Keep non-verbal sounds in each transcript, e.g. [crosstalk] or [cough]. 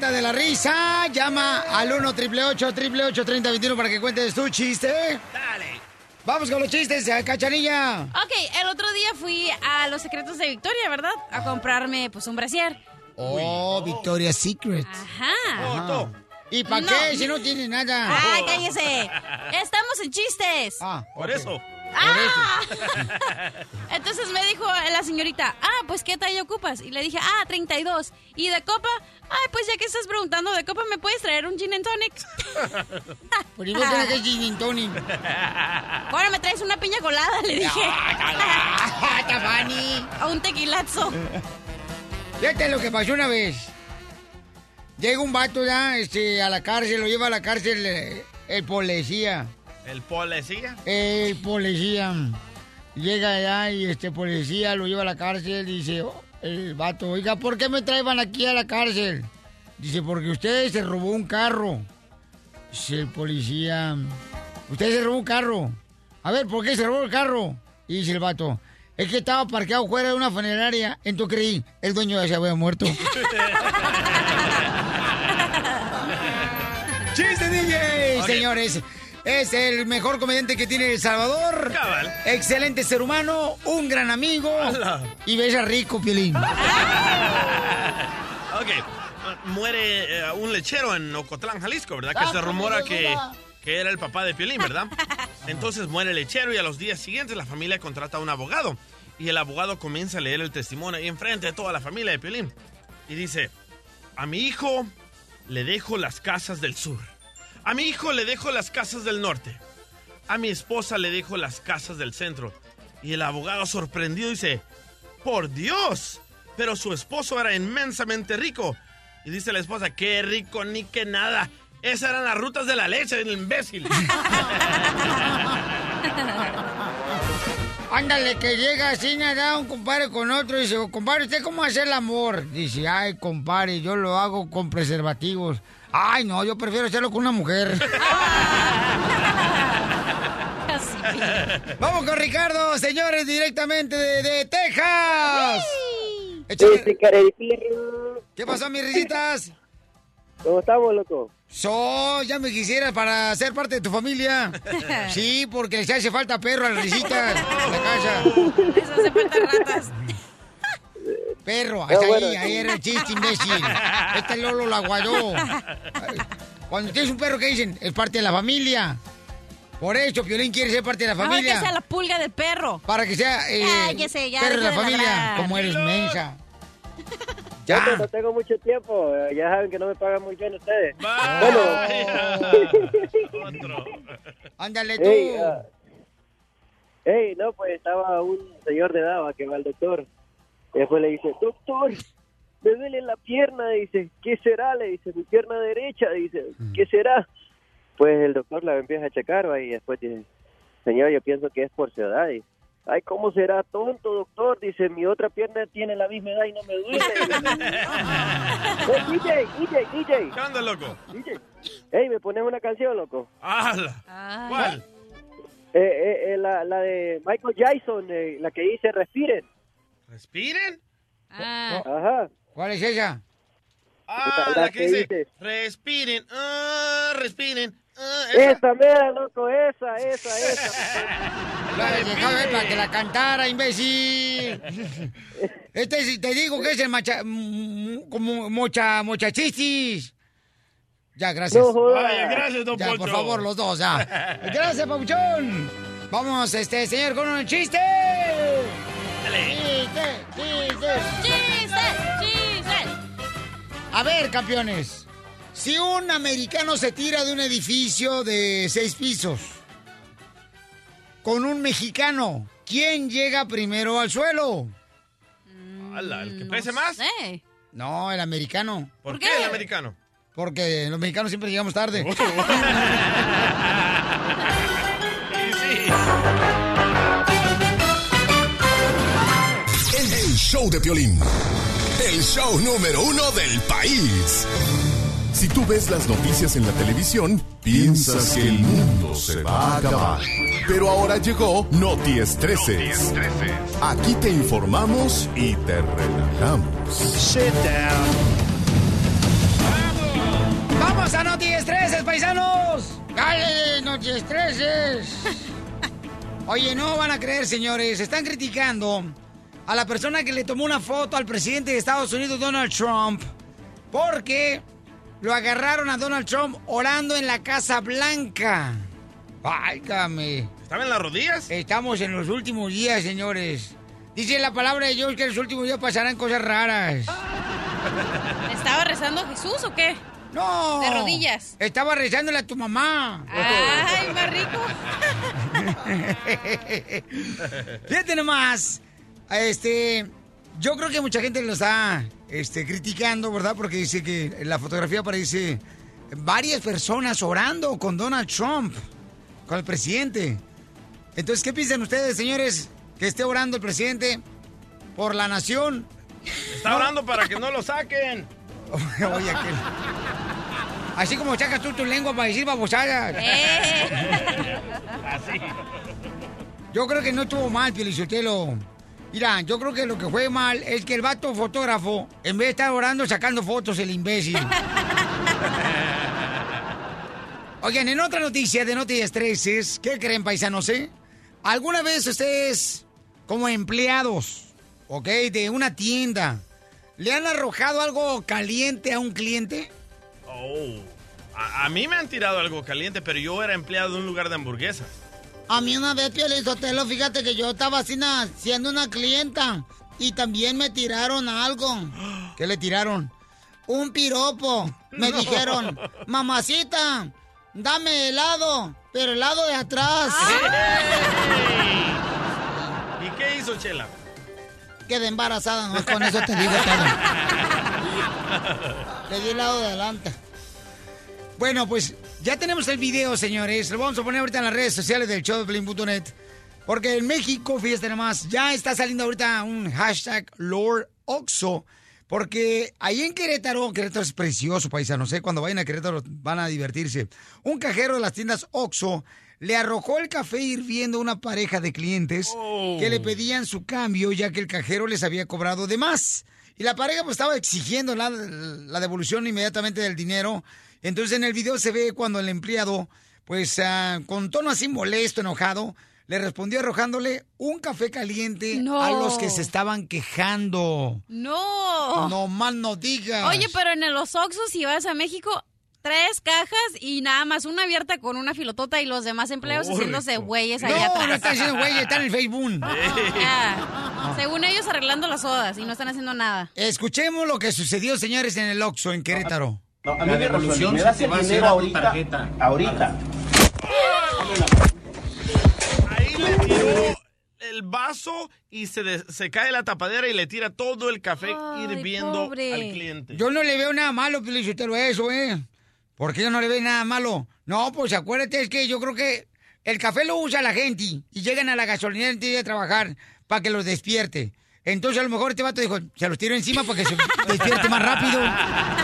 De la risa. Llama al 1 888 3021 para que cuentes tu chiste. Dale. Vamos con los chistes, cachanilla. Ok, el otro día fui a Los Secretos de Victoria, ¿verdad? A comprarme, pues, un brasier. Oh, Victoria's Secret. Ajá. ¿Y para No. qué si no tiene nada? ¡Ay, cállese! [laughs] Estamos en chistes. Ah, Por eso. ¡Ah! [laughs] Entonces me dijo la señorita, ah, pues ¿qué talla ocupas? Y le dije, ah, 32. ¿Y de copa? Ay, pues ya que estás preguntando de copa, ¿me puedes traer un gin and tonic? ¿y vos tenés que gin and tonic? [laughs] Bueno, me traes una piña colada, le dije. [laughs] Tabani. A un tequilazo. Fíjate lo que pasó una vez. Llega un vato ya este, a la cárcel, lo lleva a la cárcel eh, el policía. El policía. El policía. Llega allá y este policía lo lleva a la cárcel y dice, oh, el vato, oiga, ¿por qué me traían aquí a la cárcel? Dice, porque usted se robó un carro. Dice el policía, usted se robó un carro. A ver, ¿por qué se robó el carro? Y dice el vato, es que estaba parqueado fuera de una funeraria. Entonces creí, el dueño ya se había muerto. [laughs] ¡Chiste, DJ! Señores, es el mejor comediante que tiene El Salvador. Cabal. Excelente ser humano, un gran amigo. Ala. Y bella rico, Piolín. [laughs] Ok. Muere eh, un lechero en Ocotlán, Jalisco, ¿verdad? Que se rumora que, que era el papá de Piolín, ¿verdad? Entonces muere el lechero y a los días siguientes la familia contrata a un abogado. Y el abogado comienza a leer el testimonio ahí enfrente de toda la familia de Piolín. Y dice, a mi hijo le dejo las casas del sur. A mi hijo le dejo las casas del norte. A mi esposa le dejo las casas del centro. Y el abogado sorprendido dice, por Dios, pero su esposo era inmensamente rico. Y dice la esposa, qué rico ni que nada. Esas eran las rutas de la leche, el imbécil. [laughs] Ándale, que llega así nada un compadre con otro y dice, compadre, ¿usted cómo hace el amor? Dice, ay, compadre, yo lo hago con preservativos. Ay, no, yo prefiero hacerlo con una mujer. [laughs] Vamos con Ricardo, señores, directamente de, de Texas. Échale- ¿Qué pasó, mis risitas? ¿Cómo estamos, loco? So, ya me quisieras para ser parte de tu familia. [laughs] Sí, porque se hace falta perro a las risitas en la casa. Eso hace falta ratas. Perro, Ah, hasta bueno. ahí, ahí era el chiste, imbécil. Este Lolo la guayó. Cuando tienes un perro, ¿qué dicen? Es parte de la familia. Por eso, Piolín quiere ser parte de la familia. que sea la pulga del perro. Para que sea eh, Cállese, ya perro de la familia, ladrar. como eres mensa. [laughs] Ya. no tengo mucho tiempo. eh, Ya saben que no me pagan muy bien ustedes. Vaya. [laughs] Otro. Ándale tú. Ey, ah, ey, no, pues estaba un señor de edad que va al doctor. Y después le dice, doctor, me duele la pierna. Dice, ¿qué será? Le dice, mi pierna derecha. Dice, ¿qué será? Pues el doctor la empieza a checar va, y después dice, señor, yo pienso que es por su edad. Dice, Ay, ¿cómo será tonto, doctor? Dice, mi otra pierna tiene la misma edad y no me duele. [laughs] Eh, DJ, DJ, DJ, ¿Qué onda, loco? DJ. Ey, ¿me pones una canción, loco? ¡Hala! ¿Cuál? Eh, eh, eh, la, la de Michael Jackson, eh, la que dice respiren. ¿Respiren? Ah, Ajá. ¿Cuál es ella? Ah, La la que que dice, dice. respiren, ah, respiren. ah, esa. Esa, mera, loco, esa, esa, esa. [laughs] La dejaba ver para que la cantara, imbécil. [laughs] Este, es- te digo que es el macha, como mocha, mochachichis. Ya, gracias. No jodas. Vaya, gracias, don Ya, por favor, los dos, ya. [laughs] Gracias, Pabuchón. Vamos, este, señor, con un chiste. Chiste, chiste. ¡Chiste! ¡Chiste! A ver, campeones. Si un americano se tira de un edificio de seis pisos con un mexicano, ¿quién llega primero al suelo? Hala, ¿El que pese más? Sí. No, el americano. ¿Por, ¿Por qué? qué? el americano? Porque los mexicanos siempre llegamos tarde. [laughs] El show de Piolín. El show número uno del país. Si tú ves las noticias en la televisión, piensas que el mundo se va a acabar. Pero ahora llegó Noti Estreses. Aquí te informamos y te relajamos. Sit down. ¡Vamos a Noti Estreses, paisanos! ¡Dale, Noti Estreses! [laughs] Oye, no van a creer, señores. Están criticando a la persona que le tomó una foto al presidente de Estados Unidos, Donald Trump, porque lo agarraron a Donald Trump orando en la Casa Blanca. Válgame. ¿Estaba en las rodillas? Estamos en los últimos días, señores. Dice la palabra de Dios que en los últimos días pasarán cosas raras. [laughs] ¿Estaba rezando a Jesús o qué? No. De rodillas. Estaba rezándole a tu mamá. Ay, más rico. [laughs] Fíjate nomás. Este, yo creo que mucha gente lo está este, criticando, ¿verdad? Porque dice que en la fotografía aparece varias personas orando con Donald Trump, con el presidente. Entonces, ¿qué piensan ustedes, señores, que esté orando el presidente por la nación? Está orando para que no lo saquen. [laughs] Oye, aquel. Así como sacas tú tu lengua para decir babosadas. Así. [laughs] Yo creo que no estuvo mal, Pielichotelo. Mira, yo creo que lo que fue mal es que el vato fotógrafo, en vez de estar orando, sacando fotos, el imbécil. [laughs] Oigan, en otra noticia de Noti Estreses, ¿qué creen, paisanos, eh? ¿Alguna vez ustedes, como empleados, ok, de una tienda, le han arrojado algo caliente a un cliente? Oh. A, a mí me han tirado algo caliente, pero yo era empleado de un lugar de hamburguesas. A mí una vez, Piolizotelo, fíjate que yo estaba así na- siendo una clienta y también me tiraron algo. ¿Qué le tiraron? Un piropo. Me No. dijeron, mamacita, dame helado, pero helado de atrás. ¿Y qué hizo Chela? Quedé embarazada, no con eso te digo todo. [laughs] Le di helado de adelante. Bueno, pues ya tenemos el video, señores. Lo vamos a poner ahorita en las redes sociales del show de Pelín.net. Porque en México, fíjate nomás, ya está saliendo ahorita un hashtag Lord Oxo. Porque ahí en Querétaro, Querétaro es precioso, paisano, sé, cuando vayan a Querétaro van a divertirse. Un cajero de las tiendas Oxo le arrojó el café hirviendo a una pareja de clientes que le pedían su cambio ya que el cajero les había cobrado de más. Y la pareja pues estaba exigiendo la, la devolución inmediatamente del dinero. Entonces en el video se ve cuando el empleado, pues ah, con tono así molesto, enojado, le respondió arrojándole un café caliente No. a los que se estaban quejando. No. No mal no digas. Oye, pero en los Oxxos, si vas a México, tres cajas y nada más una abierta con una filotota y los demás empleados haciéndose güeyes ahí No, atrás. no están haciendo güeyes, están en el Facebook. [laughs] Según ellos arreglando las sodas y no están haciendo nada. Escuchemos lo que sucedió, señores, en el Oxxo, en Querétaro. A mí me devolución me das el dinero ahorita, ahorita. Ahí le tiró el vaso y se, se cae la tapadera y le tira todo el café hirviendo pobre. al cliente. Yo no le veo nada malo, Felicitelo, a eso, ¿eh? Porque yo no le veo nada malo. No, pues acuérdate, es que yo creo que el café lo usa la gente y llegan a la gasolinera antes de trabajar para que los despierte. Entonces a lo mejor este vato dijo, se los tiro encima para que se despierte más rápido. [laughs]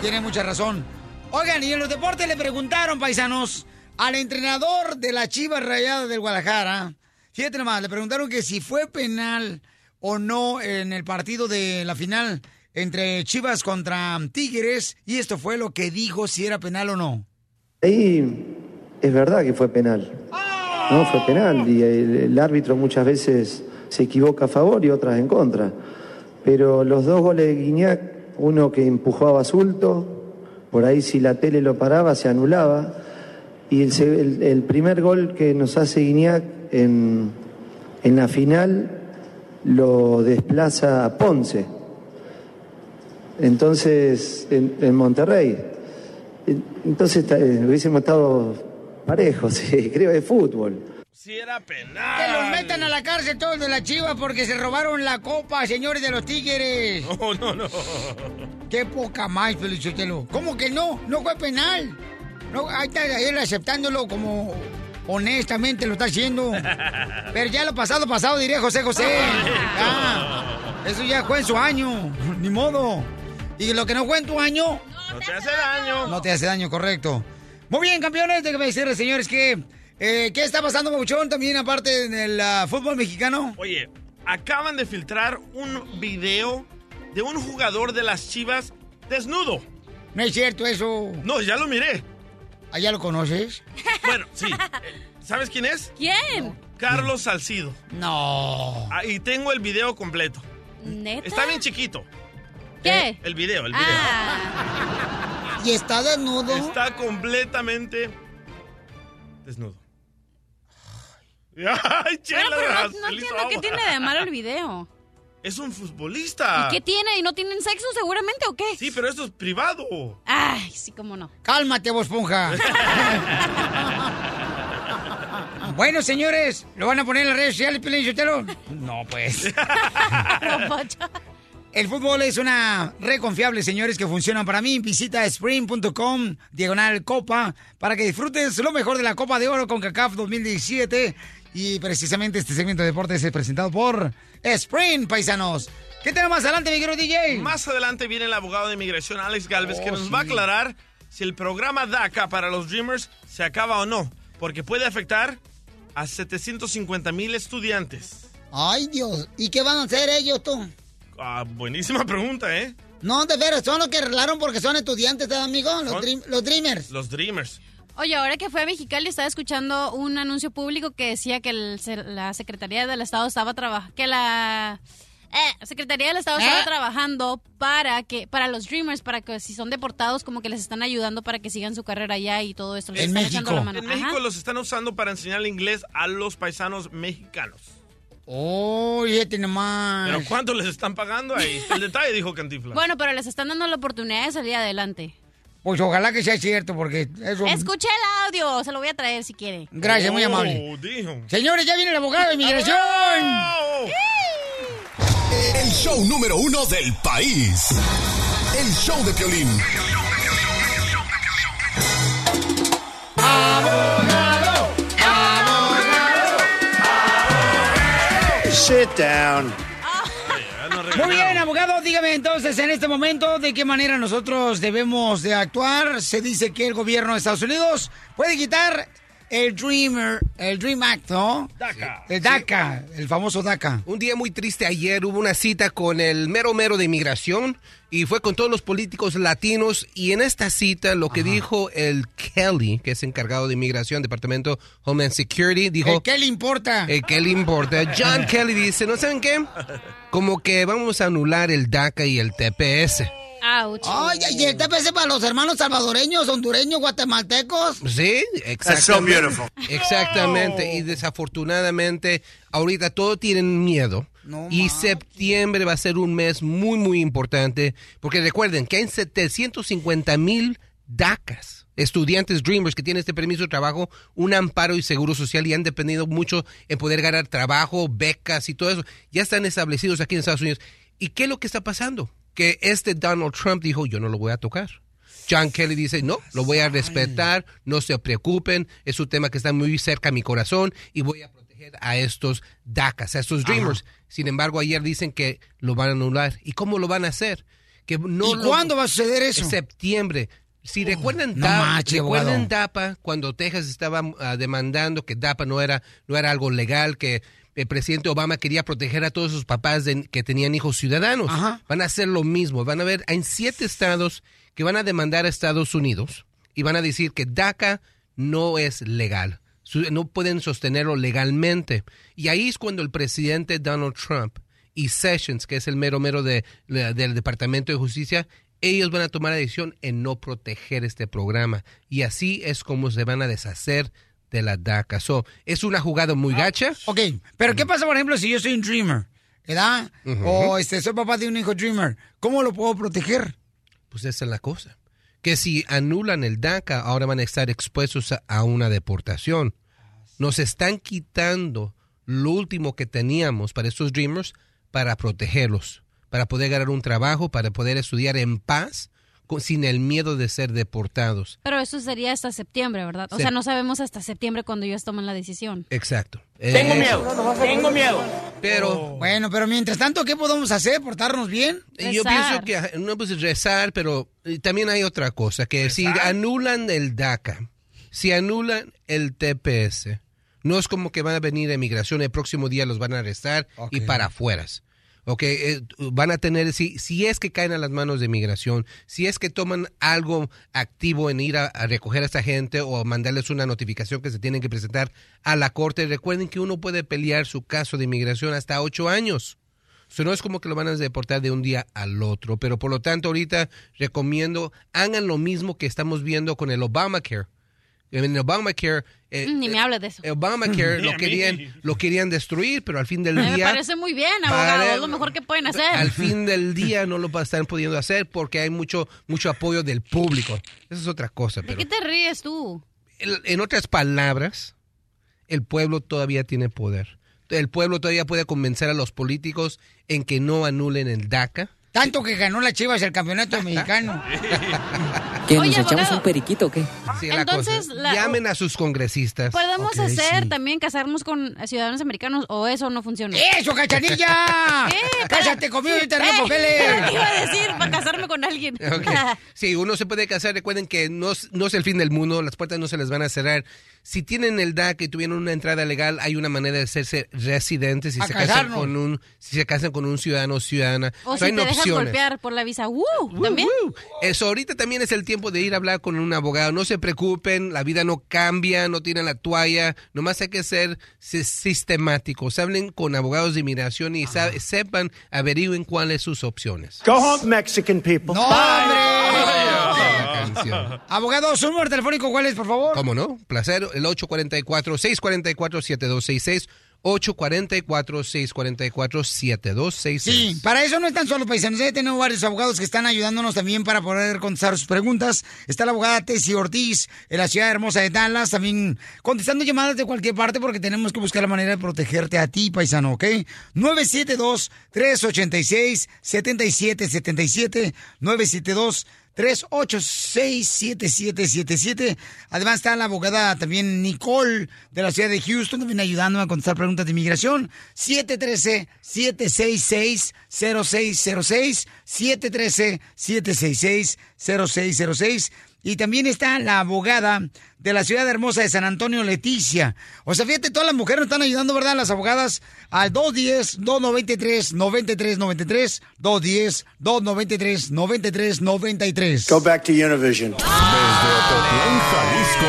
Tiene mucha razón. Oigan, y en los deportes le preguntaron, paisanos, al entrenador de la Chivas Rayadas del Guadalajara. Fíjate nomás, le preguntaron que si fue penal o no en el partido de la final entre Chivas contra Tigres. Y esto fue lo que dijo si era penal o no. Ahí es verdad que fue penal. No, fue penal y el, el árbitro muchas veces se equivoca a favor y otras en contra. Pero los dos goles de Guiñac, uno que empujó a Basulto, por ahí si la tele lo paraba se anulaba. Y el, el- el primer gol que nos hace Guiñac en, en la final lo desplaza a Ponce. Entonces, en, en Monterrey. Entonces eh, hubiésemos estado parejos, [laughs] sí, creo, de fútbol. Si era penal. Que los metan a la cárcel todos de la Chivas porque se robaron la copa, señores de los Tigres. No, [laughs] no, no. Qué poca más, Felicitelo. ¿Cómo que no? No fue penal. No, ahí está él aceptándolo como honestamente lo está haciendo. [laughs] Pero ya lo pasado, pasado, diría José José. [laughs] Eso ya fue en su año. Ni modo. Y lo que no fue en tu año. No te hace daño. No te hace daño, correcto. Muy bien, campeones. Déjame decirles, señores, que. Eh, ¿Qué está pasando, Pabuchón, también aparte en el ah, fútbol mexicano? Oye, acaban de filtrar un video de un jugador de las Chivas desnudo. No es cierto eso. No, ya lo miré. ¿Ah, ya lo conoces? [laughs] Bueno, sí. ¿Sabes quién es? ¿Quién? Carlos Salcido. No. Ah, y tengo el video completo. ¿Neta? Está bien chiquito. ¿Qué? El video, el video. Ah, ¿Y está desnudo? Está completamente desnudo. [laughs] Ay, chela, bueno, pero no, entiendo qué tiene de malo el video. [laughs] Es un futbolista. ¿Y qué tiene? ¿Y no tienen sexo seguramente o qué? Sí, pero esto es privado. Ay, sí, cómo no. Cálmate, vos, ponja. [laughs] bueno, señores, ¿lo van a poner en las redes sociales, Sotelo? No, pues. El fútbol es una red confiable, señores, que funciona para mí. Visita spring.com, diagonal copa, para que disfrutes lo mejor de la Copa de Oro con CACAF 2017. Y precisamente este segmento de deportes es presentado por Spring, paisanos. ¿Qué tenemos más adelante, mi querido DJ? Más adelante viene el abogado de inmigración Alex Galvez que Oh, nos va a aclarar si el programa DACA para los Dreamers se acaba o no, porque puede afectar a 750 mil estudiantes. Ay, Dios. ¿Y qué van a hacer ellos, tú? Ah, buenísima pregunta, ¿eh? No, de veras, son los que arreglaron porque son estudiantes, ¿eh, amigo? Los, Son- dream- los Dreamers. Los Dreamers. Oye, ahora que fue a Mexicali estaba escuchando un anuncio público que decía que el se- la Secretaría del Estado estaba trabajando, que la eh, Secretaría del Estado ¿Eh? estaba trabajando para que para los Dreamers, para que si son deportados como que les están ayudando para que sigan su carrera allá y todo esto. Les En están México. echando la mano. En Ajá. México los están usando para enseñar inglés a los paisanos mexicanos. Oh, fíjate nomás. Pero ¿cuánto les están pagando? Ahí está el detalle, dijo Cantifla. Bueno, pero les están dando la oportunidad de salir adelante. Pues ojalá que sea cierto, porque eso... Escuché el audio, se lo voy a traer si quiere. Gracias, muy amable. Oh, dijo. Señores, ya viene el abogado de inmigración. Oh. El show número uno del país. El show de Piolín. Abogado, abogado. Sit down. Muy bien, abogado, dígame entonces en este momento de qué manera nosotros debemos de actuar. Se dice que el gobierno de Estados Unidos puede quitar el Dreamer, el Dream Act, ¿no? DACA. El DACA, el famoso DACA. Un día muy triste ayer hubo una cita con el mero mero de inmigración y fue con todos los políticos latinos y en esta cita lo que dijo el Kelly, que es encargado de inmigración, Departamento Homeland Security, dijo... Eh, ¿Qué le importa? Eh, ¿Qué le importa? John [laughs] Kelly dice, ¿no saben qué? Como que vamos a anular el DACA y el TPS. Ouch. Ay, y el TPS para los hermanos salvadoreños, hondureños, guatemaltecos. Sí, That's so exactamente. beautiful. Exactamente. Y desafortunadamente, ahorita todos tienen miedo. No y septiembre va a ser un mes muy, muy importante. Porque recuerden que hay 750 mil DACAs, estudiantes Dreamers que tienen este permiso de trabajo, un amparo y seguro social y han dependido mucho en poder ganar trabajo, becas y todo eso. Ya están establecidos aquí en Estados Unidos. ¿Y qué es lo que está pasando? Que este Donald Trump dijo, yo no lo voy a tocar. John Kelly dice, no, lo voy a respetar, no se preocupen, es un tema que está muy cerca a mi corazón y voy a proteger a estos DACAs, a estos Dreamers. Sin embargo, ayer dicen que lo van a anular. ¿Y cómo lo van a hacer? Que no ¿Y lo- cuándo va a suceder eso? en septiembre. Si recuerdan, DAPA, recuerdan. DAPA, cuando Texas estaba ah, demandando que DAPA no era, no era algo legal, que el presidente Obama quería proteger a todos sus papás de- que tenían hijos ciudadanos. Ajá. Van a hacer lo mismo. Van a ver, hay siete estados que van a demandar a Estados Unidos y van a decir que DACA no es legal. No pueden sostenerlo legalmente. Y ahí es cuando el presidente Donald Trump y Sessions, que es el mero mero de, del Departamento de Justicia, ellos van a tomar la decisión en no proteger este programa. Y así es como se van a deshacer de la DACA. So, es una jugada muy gacha. Ok, pero ¿qué pasa, por ejemplo, si yo soy un Dreamer? ¿Verdad? O este, soy papá de un hijo Dreamer. ¿Cómo lo puedo proteger? Pues esa es la cosa. Que si anulan el DACA, ahora van a estar expuestos a, una deportación. Nos están quitando lo último que teníamos para estos Dreamers para protegerlos. para poder ganar un trabajo, para poder estudiar en paz, sin el miedo de ser deportados. Pero eso sería hasta septiembre, ¿verdad? O sea, no sabemos hasta septiembre cuando ellos toman la decisión. Exacto. Tengo Eh, miedo, tengo miedo. Pero Bueno, pero mientras tanto, ¿qué podemos hacer? ¿Portarnos bien? yo pienso que no pues rezar, pero también hay otra cosa, que si anulan el DACA, si anulan el TPS, no es como que van a venir a migración, el próximo día los van a arrestar y para afueras. Ok, eh, van a tener, si, si es que caen a las manos de migración, si es que toman algo activo en ir a, recoger a esta gente o mandarles una notificación que se tienen que presentar a la corte, recuerden que uno puede pelear su caso de inmigración hasta ocho años. So, no es como que lo van a deportar de un día al otro, pero por lo tanto ahorita recomiendo hagan lo mismo que estamos viendo con el Obamacare. En el Obamacare, eh, Mm, Ni me hables de eso. el Obamacare [laughs] lo querían, lo querían destruir, pero al fin del Me día parece muy bien, abogado. Es lo mejor que pueden hacer. al fin del día no lo están pudiendo hacer porque hay mucho mucho apoyo del público. Esa es otra cosa, ¿De pero qué te ríes tú? el- en otras palabras, el pueblo todavía tiene poder. El pueblo todavía puede convencer a los políticos en que no anulen el DACA. Tanto que ganó la Chivas el campeonato [laughs] mexicano. ¿Qué, nos Oye, echamos abogado. un periquito o qué? Sí, la Entonces, cosa. la- Llamen a sus congresistas. ¿Podemos hacer sí. también casarnos con ciudadanos americanos o eso no funciona? ¡Eso, cachanilla! [laughs] ¿Qué? ¡Cállate conmigo y te! ¿Qué iba a decir para casarme con alguien? Ok. [laughs] Sí, uno se puede casar. Recuerden que no es el fin del mundo, las puertas no se les van a cerrar. Si tienen el DACA y tuvieron una entrada legal, hay una manera de hacerse residentes si A se casan con un si se casan con un ciudadano o ciudadana. O So, si hay te opciones. golpear por la visa. ¡Uh! ¿También? Eso, ahorita también es el tiempo de ir a hablar con un abogado. No se preocupen, la vida no cambia, no tienen la toalla. Nomás hay que ser si- sistemáticos. Hablen con abogados de inmigración y sepan, averigüen cuáles sus opciones. Go home, Mexican people. ¡No, hombre! Canción. [laughs] Abogado, su número telefónico, ¿cuál es, por favor? ¿Cómo no? Placer, el 844-644-7266. 844-644-7266. Sí, para eso no están solo paisanos. Ya tenemos varios abogados que están ayudándonos también para poder contestar sus preguntas. Está la abogada Tessie Ortiz en la ciudad hermosa de Dallas, también contestando llamadas de cualquier parte porque tenemos que buscar la manera de protegerte a ti, paisano, ¿ok? 972-386-7777. 972 386-7777. Además está la abogada también Nicole de la ciudad de Houston, también ayudándome a contestar preguntas de inmigración. 713-766-0606. 713-766-0606. Y también está la abogada de la ciudad hermosa de San Antonio, Leticia. O sea, fíjate, todas las mujeres nos están ayudando, ¿verdad? Las abogadas al 210-293-9393. 210-293-9393. Go back to Univision. Ocotlán, Jalisco.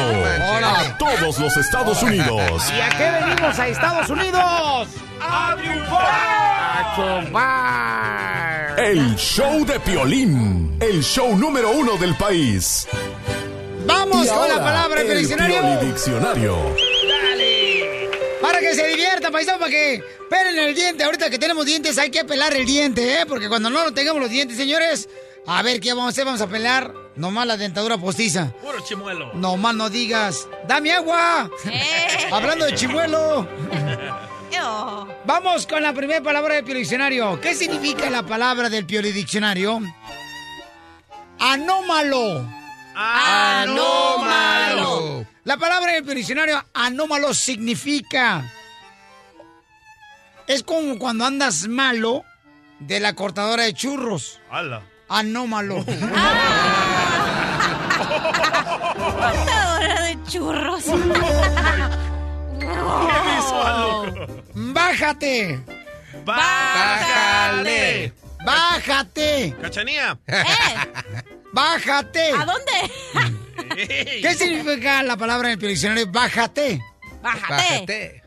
Órale. A todos los Estados Unidos. ¿Y a qué venimos a Estados Unidos? ¡A triunfar! El show de Piolín. El show número uno del país. Vamos Y con la palabra del el diccionario. Piolidiccionario. Para que se diviertan, paisano, para que pelen el diente. Ahorita que tenemos dientes hay que pelar el diente, ¿eh? Porque cuando no lo tengamos los dientes, señores, a ver qué vamos a hacer. Vamos a pelar nomás la dentadura postiza. Puro chimuelo. Nomás no digas, ¡dame agua! Eh. Hablando de chimuelo. [laughs] Vamos con la primera palabra del Piolidiccionario. ¿Qué significa la palabra del Piolidiccionario? Anómalo. Anómalo. La palabra del Piolidiccionario anómalo significa... Es como cuando andas malo de la cortadora de churros. ¡Hala! Anómalo. [laughs] [laughs] Cortadora de churros. [laughs] [laughs] Bájate. ¡Bájale! Bájate. ¡Cachanía! Bájate. ¿A dónde? ¿Qué significa la palabra en el diccionario? Bájate. Bájate.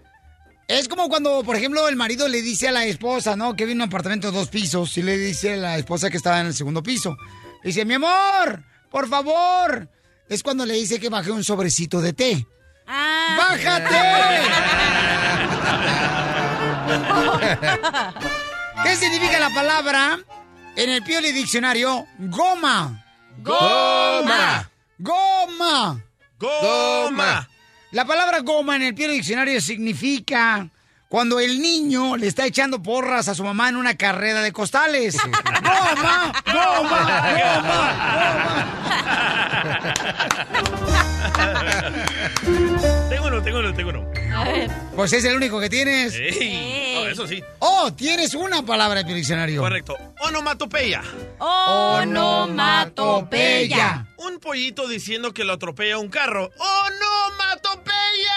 Es como cuando, por ejemplo, el marido le dice a la esposa, ¿no? Que vive en un apartamento de dos pisos y le dice a la esposa que estaba en el segundo piso. Le dice, mi amor, por favor. Es cuando le dice que baje un sobrecito de té. Ah. ¡Bájate! ¿Qué significa la palabra en el Pioli Diccionario? Goma. Goma. Goma. ¡Goma! La palabra goma en el Pioli Diccionario significa Cuando el niño le está echando porras a su mamá en una carrera de costales. ¡No, ma! ¡No, ma! ¡No, tengo uno, tengo uno, tengo uno. Pues es el único que tienes. Ey. Oh, eso sí. Oh, tienes una palabra en tu diccionario. Correcto. Onomatopeya. Onomatopeya. Un pollito diciendo que lo atropella un carro. ¡Onomatopeya!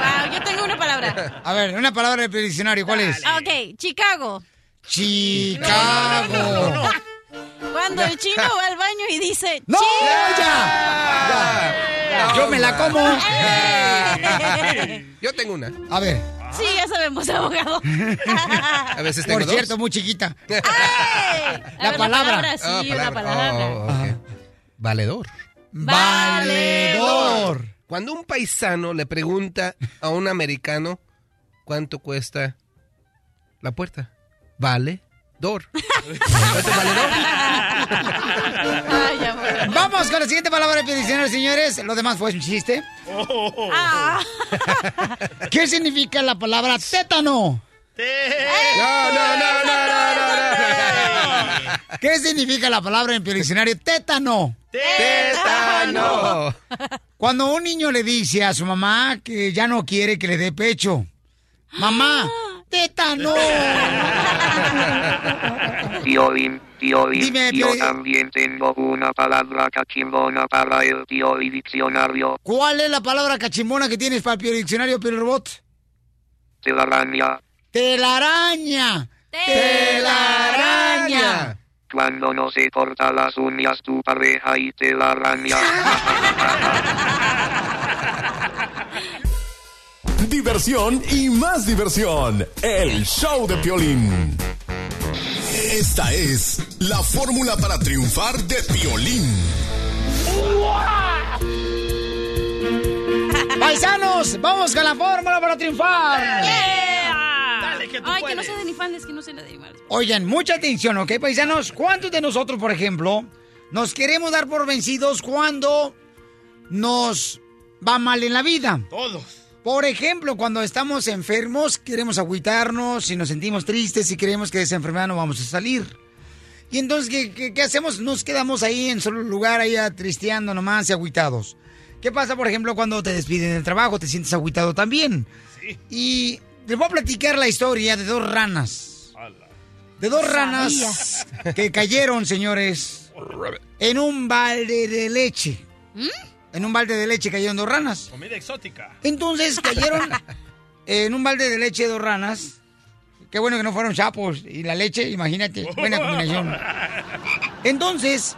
Wow, yo tengo una palabra. A ver, una palabra en tu diccionario, ¿cuál es? Ok, Chicago. Chicago. Cuando el chino va al baño y dice... ¡No, "Chi-". ya! Yo me la como. [laughs] Yo tengo una. A ver. Sí, ya sabemos, abogado. A veces tengo Por dos. cierto, muy chiquita. [laughs] La ver, palabra. Sí, Ah, una palabra. Oh. Valedor. Valedor. Cuando un paisano le pregunta a un americano cuánto cuesta la puerta, vale [laughs] dor. Ay, ya. Vamos con la siguiente palabra en tu diccionario, señores. Lo demás fue un chiste. Ah. [laughs] ¿Qué significa la palabra tétano? No, no, no, no, no, no, no. ¿Qué significa la palabra en tu diccionario tétano? Tétano. Cuando un niño le dice a su mamá que ya no quiere que le dé pecho. Mamá, tétano. Piolín, [laughs] Piolín, Dime, yo Piolín. también tengo una palabra cachimbona para el Pioli Diccionario. ¿Cuál es la palabra cachimbona que tienes para el diccionario, Pio Robot? Telaraña. Telaraña. Telaraña. Cuando no se corta las uñas tu pareja y telaraña. [laughs] Diversión y más diversión. El show de Piolín. Esta es la fórmula para triunfar de Piolín. [laughs] Paisanos, vamos con la fórmula para triunfar. Dale, que tú Ay, que no sé de animales, que no sé de animales. Oigan, mucha atención, ¿ok, paisanos? ¿Cuántos de nosotros, por ejemplo, nos queremos dar por vencidos cuando nos va mal en la vida? Todos. Por ejemplo, cuando estamos enfermos, queremos agüitarnos, si nos sentimos tristes, si creemos que de esa enfermedad no vamos a salir. Y entonces, ¿qué, qué- qué hacemos? Nos quedamos ahí en solo lugar, ahí tristeando nomás y agüitados. ¿Qué pasa, por ejemplo, cuando te despiden del trabajo? Te sientes agüitado también. Y les voy a platicar la historia de dos ranas. De dos ranas que cayeron, señores, en un balde de leche. En un balde de leche cayeron dos ranas. Comida exótica. Entonces cayeron [laughs] en un balde de leche dos ranas. Qué bueno que no fueron chapos. Y la leche, imagínate, buena combinación. [laughs] Entonces,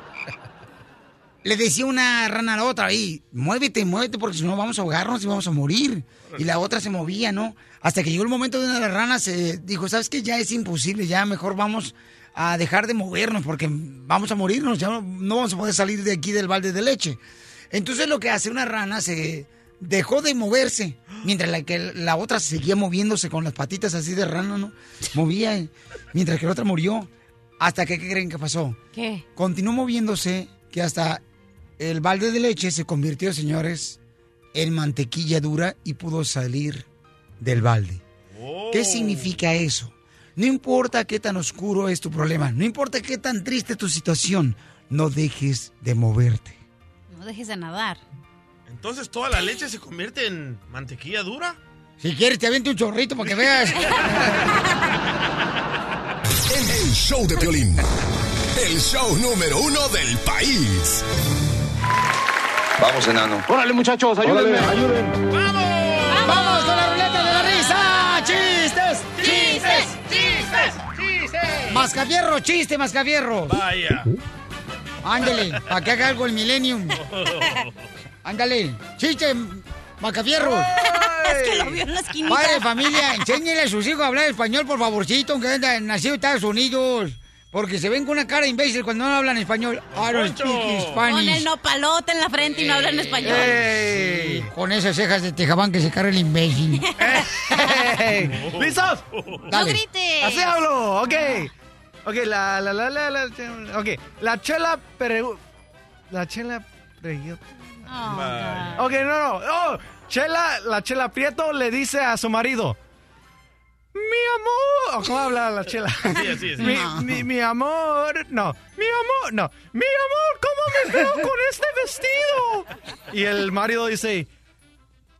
le decía una rana a la otra, ahí, muévete, muévete, porque si no vamos a ahogarnos y vamos a morir. Y la otra se movía, ¿no? Hasta que llegó el momento de una de las ranas, eh, dijo, ¿sabes qué? Ya es imposible, ya mejor vamos a dejar de movernos, porque vamos a morirnos, ya no, no vamos a poder salir de aquí del balde de leche. Entonces lo que hace una rana se dejó de moverse, mientras la, que la otra seguía moviéndose con las patitas así de rana, ¿no? Movía, eh, mientras que la otra murió. Hasta que, ¿qué creen que pasó? ¿Qué? Continuó moviéndose que hasta el balde de leche se convirtió, señores, en mantequilla dura y pudo salir del balde. ¿Qué significa eso? No importa qué tan oscuro es tu problema, no importa qué tan triste es tu situación, no dejes de moverte. Dejes de nadar. Entonces toda la leche se convierte en mantequilla dura. Si quieres, te aviento un chorrito para que veas. [laughs] El show de Piolín. El show número uno del país. Vamos, enano. Órale, muchachos, ayúdenme, ayúdenme. ¡Vamos con la ruleta de la risa! ¡Chistes! ¡Chistes! ¡Chistes! ¡Chistes! ¡Mascafierro, chiste, mascafierro! Vaya. Ándale, para que haga algo el Millennium. [laughs] Ándale, chiste, Mascafierro. Es que lo vio en la esquinita. Padre familia, enséñele a sus hijos a hablar español, por favorcito, aunque hayan nacido en Estados Unidos. Porque se ven con una cara imbécil cuando no hablan español. I don't speak Con el nopalote en la frente y no hablan español. Ey, con esas cejas de tejabán que se carga el imbécil. [laughs] [laughs] ¿Listos? No grites. Así hablo, ok. Ok, la, la, la, la, la, ok. La chela pregu- La chela reír. Oh, Ok, no, no. Oh, Chela, la Chela Prieto le dice a su marido, mi amor. ¿O ¿Cómo habla la Chela? [laughs] Sí, así es. Mi, No. mi- mi amor. No, mi amor, no. Mi amor, ¿cómo me veo con este vestido? Y el marido dice,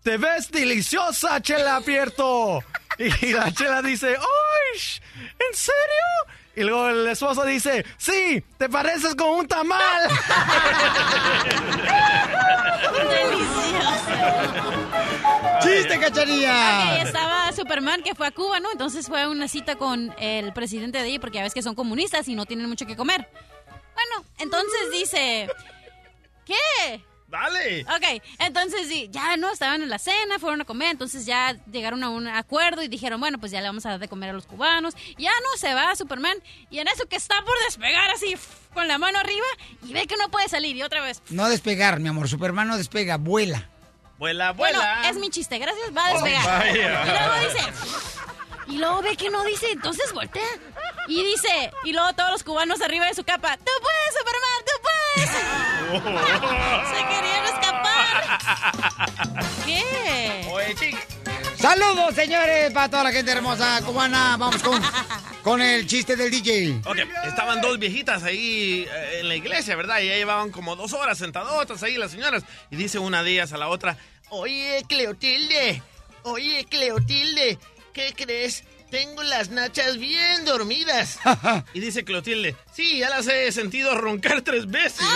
te ves deliciosa, Chela Prieto. Y la Chela dice, ¡ay! ¿En serio? Y luego el esposo dice, sí, te pareces con un tamal. [laughs] ¡Chiste, cachanilla! Ok, estaba Superman que fue a Cuba, ¿no? Entonces fue a una cita con el presidente de ahí porque ya ves que son comunistas y no tienen mucho que comer. Bueno, entonces dice... ¿Qué? Dale. Ok, entonces sí, ya no, estaban en la cena, fueron a comer, entonces ya llegaron a un acuerdo y dijeron, bueno, pues ya le vamos a dar de comer a los cubanos. Ya no, se va Superman y en eso que está por despegar así, con la mano arriba y ve que no puede salir y otra vez. No despegar, mi amor. Superman no despega, vuela. Vuela, Bueno, vuela. es mi chiste, gracias, va a despegar. vaya. y luego dice, y luego ve que no dice, entonces voltea. Y dice, y luego todos los cubanos arriba de su capa, tú puedes, Superman, tú puedes. [laughs] Se querían escapar. ¿Qué? Oye, chica. Saludos, señores, para toda la gente hermosa cubana. Vamos con, con el chiste del DJ. Ok, estaban dos viejitas ahí eh, en la iglesia, ¿verdad? Y ya llevaban como dos horas sentadotas ahí las señoras. Y dice una de ellas a la otra, oye, Cleotilde, oye, Cleotilde, ¿qué crees? Tengo las nachas bien dormidas. [laughs] y dice Cleotilde, sí, ya las he sentido roncar tres veces. [laughs]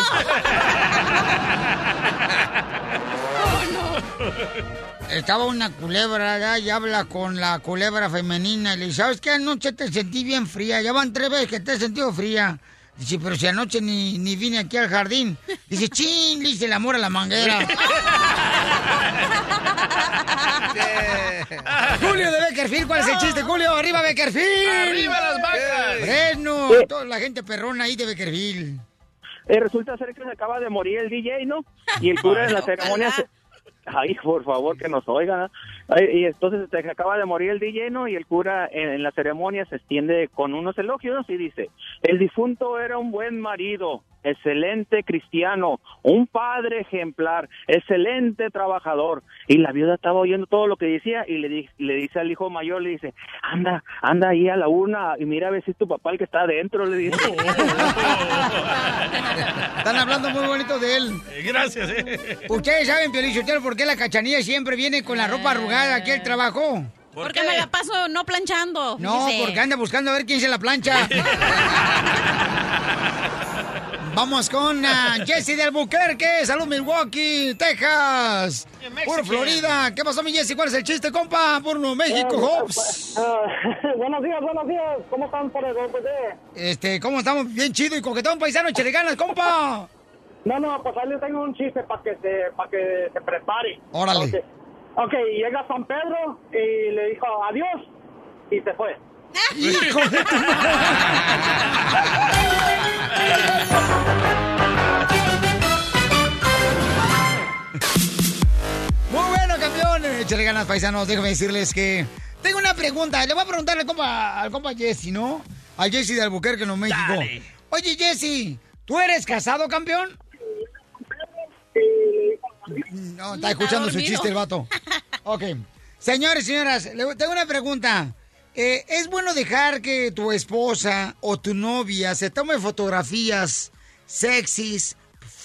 Estaba una culebra allá y habla con la culebra femenina. Y le dice, ¿sabes qué? Anoche te sentí bien fría. Ya van tres veces que te he sentido fría. Dice, pero si anoche ni, ni vine aquí al jardín. Dice, [laughs] chin, le hice el amor a la manguera. [laughs] Julio de Beckerfield, ¿cuál es el chiste, Julio? ¡Arriba Beckerfield! ¡Arriba las vacas! Fresno, toda la gente perrona ahí de Beckerfield. Eh, resulta ser que se acaba de morir el DJ, ¿no? Y el cura en la [laughs] ceremonia se... Ay, por favor, que nos oigan. Y entonces acaba de morir el DJ, ¿no? Y el cura en la ceremonia se extiende con unos elogios y dice, el difunto era un buen marido, excelente cristiano, un padre ejemplar, excelente trabajador. Y la viuda estaba oyendo todo lo que decía y le, di- le dice al hijo mayor, le dice, anda, anda ahí a la una y mira a ver si es tu papá el que está adentro, le dice. [laughs] Están hablando muy bonito de él. Eh, Gracias, eh. Ustedes saben, Piolichotero, por qué la cachanilla siempre viene con la ropa arrugada aquí al trabajo. Porque me la paso no planchando. No, porque anda buscando a ver quién se la plancha. [laughs] Vamos con ah, Jesse de Albuquerque. Salud, Milwaukee, Texas. Por Florida. ¿Qué pasó, mi Jesse? ¿Cuál es el chiste, compa? Por Nuevo México, Eh, Hops. [laughs] buenos días, buenos días. ¿Cómo están por el golpe de? Este, ¿cómo estamos? Bien chido y coquetón, paisano, échale ganas, compa. No, no, pues ahí le tengo un chiste para que se, para que se prepare. Órale. Ok, Ok, llega San Pedro y le dijo adiós y se fue. Hijo de tu [laughs] Muy bueno, campeón. Échale ganas, paisanos. Déjenme decirles que tengo una pregunta. Le voy a preguntarle al compa, al compa Jesse, ¿no? Al Jesse de Albuquerque, Nuevo México. Oye, Jesse, ¿tú eres casado, campeón? No, está escuchando su chiste el vato. Ok. [laughs] Señores, señoras, le tengo una pregunta. Eh, ¿Es bueno dejar que tu esposa o tu novia se tome fotografías sexys,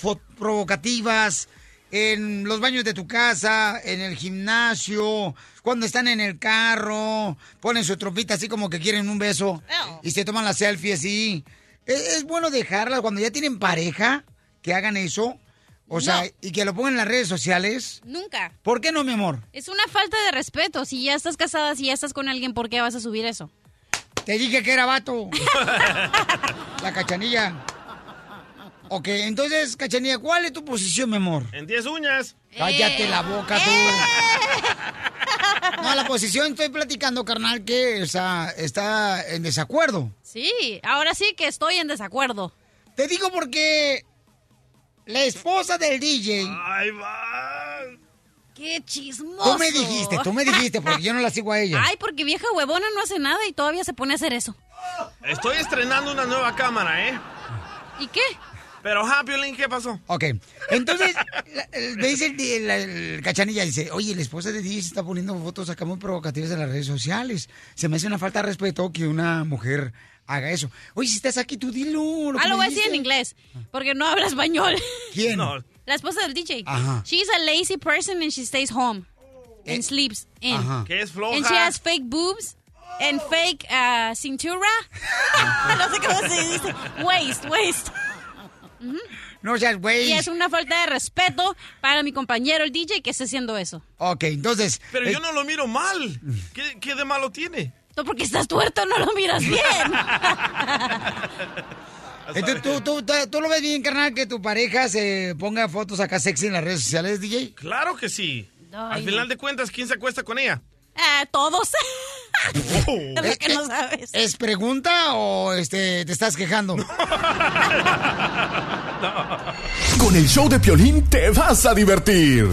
fo- provocativas, en los baños de tu casa, en el gimnasio, cuando están en el carro, ponen su tropita así como que quieren un beso y se toman la selfie así? ¿Es, es bueno dejarla cuando ya tienen pareja que hagan eso? O sea, No. y que lo pongan en las redes sociales. Nunca. ¿Por qué no, mi amor? Es una falta de respeto. Si ya estás casada, si ya estás con alguien, ¿por qué vas a subir eso? Te dije que era vato. [laughs] La cachanilla. Ok, entonces, cachanilla, ¿cuál es tu posición, mi amor? En 10 uñas. Cállate la boca tú. [laughs] No, la posición estoy platicando, carnal, que o sea, está en desacuerdo. Sí, ahora sí que estoy en desacuerdo. Te digo porque la esposa del DJ. Ahí va. ¡Qué chismoso! Tú me dijiste, tú me dijiste, porque yo no la sigo a ella. Ay, porque vieja huevona no hace nada y todavía se pone a hacer eso. Estoy estrenando una nueva cámara, ¿eh? ¿Y qué? Pero, ajá, Piolín, ¿qué pasó? Ok, entonces, me dice el, el- el cachanilla, dice, oye, la esposa de DJ se está poniendo fotos acá muy provocativas en las redes sociales. Se me hace una falta de respeto que una mujer haga eso. Oye, si estás aquí, tú dilo. Ah, que lo voy a decir en inglés, porque no habla español. ¿Quién? La esposa del DJ. Ajá. She's a lazy person and she stays home and sleeps in. Ajá. Que es floja. And she has fake boobs and fake uh, cintura. [laughs] no sé cómo se dice. Waist, waist. Ujú. No seas güey. Y es una falta de respeto para mi compañero el DJ que esté haciendo eso. Ok, entonces... Pero eh, yo no lo miro mal. ¿Qué, qué de malo tiene? Tú porque estás tuerto no lo miras bien. [laughs] entonces, ¿tú, tú, tú, tú lo ves bien, carnal, que tu pareja se ponga fotos acá sexy en las redes sociales, DJ? Claro que sí. Ay, Al final de cuentas, ¿quién se acuesta con ella? Ah, todos. [laughs] ¿Es, lo que no sabes. ¿Es pregunta o este, te estás quejando? [laughs] Con el show de Piolín te vas a divertir.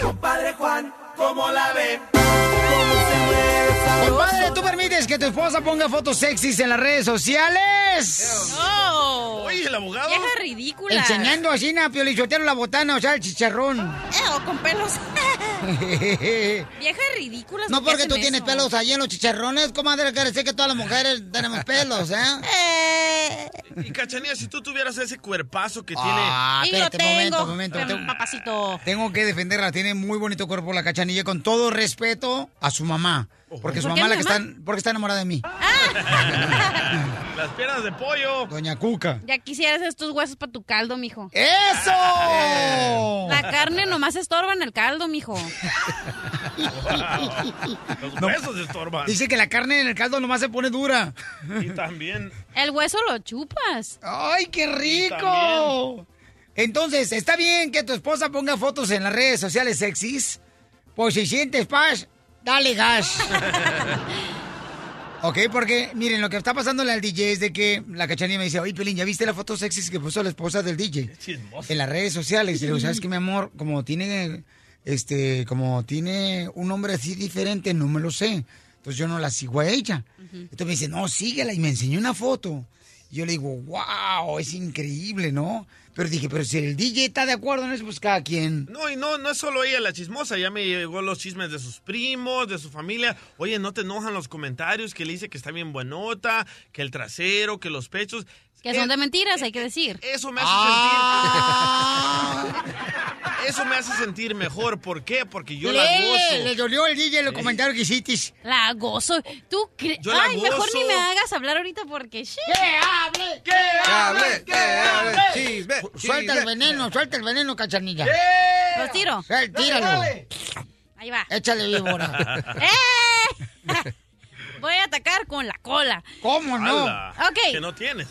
Compadre Juan, ¿cómo la ve? Compadre, ¿tú permites que tu esposa ponga fotos sexys en las redes sociales? No. Oye, el abogado. Vieja ridícula. Enseñando así a Piolichotero la botana, o sea, el chicharrón. Eh, o con pelos. [laughs] Vieja ridícula. No porque tú tienes pelos ahí en los chicharrones, comadre, quiere decir que todas las mujeres tenemos pelos, ¿eh? Y Cachanía, si tú tuvieras ese cuerpazo que Ah, Y lo espérate, momento, tengo, momento. pero, Tengo- papacito. Tengo que defenderla, tiene muy bonito cuerpo la cachanilla, con todo respeto a su mamá. Porque su ¿Por mamá, la que mamá? está, porque está enamorada de mí. tiene [laughs] las piernas de pollo. Doña Cuca. Ya quisieras estos huesos para tu caldo, mijo. ¡Eso! La carne nomás estorba en el caldo, mijo. [laughs] Los huesos estorban. Dice que la carne en el caldo nomás se pone dura. Y también. El hueso lo chupas. ¡Ay, qué rico! Entonces, ¿está bien que tu esposa ponga fotos en las redes sociales sexys? Pues si sientes paz, dale gas. [laughs] ok, porque miren, lo que está pasándole al DJ es de que la cachanilla me dice, oye, Pelín, ¿ya viste la foto sexy que puso la esposa del DJ? En las redes sociales. Y le digo, [laughs] ¿sabes qué, mi amor? Como tiene, este, como tiene un nombre así diferente, no me lo sé. Entonces yo no la sigo a ella. Entonces me dice, no, síguela. Y me enseñó una foto. Y yo le digo, wow, es increíble, ¿no? Pero dije, pero si el DJ está de acuerdo en eso, pues cada quien. No, y no, no es solo ella la chismosa, ya me llegó los chismes de sus primos, de su familia. Oye, ¿no te enojan los comentarios que le dice que está bien buenota, que el trasero, que los pechos? Que son de mentiras, hay que decir. Eso me hace sentir... Eso me hace sentir mejor. ¿Por qué? Porque yo la le, gozo. le dolió el DJ los comentarios que hiciste. La gozo. Tú crees. La Ay, mejor ni me hagas hablar ahorita porque. shit. ¡Que hable! ¡Que hable! ¡Que hable! Chisme, Suelta el veneno, suelta el veneno, cachanilla. Los tiro. Sí, tíralo. Ahí va. Échale víbora. ¡Eh! [laughs] Voy a atacar con la cola. ¿Cómo no? Ala, Ok. Que no tienes.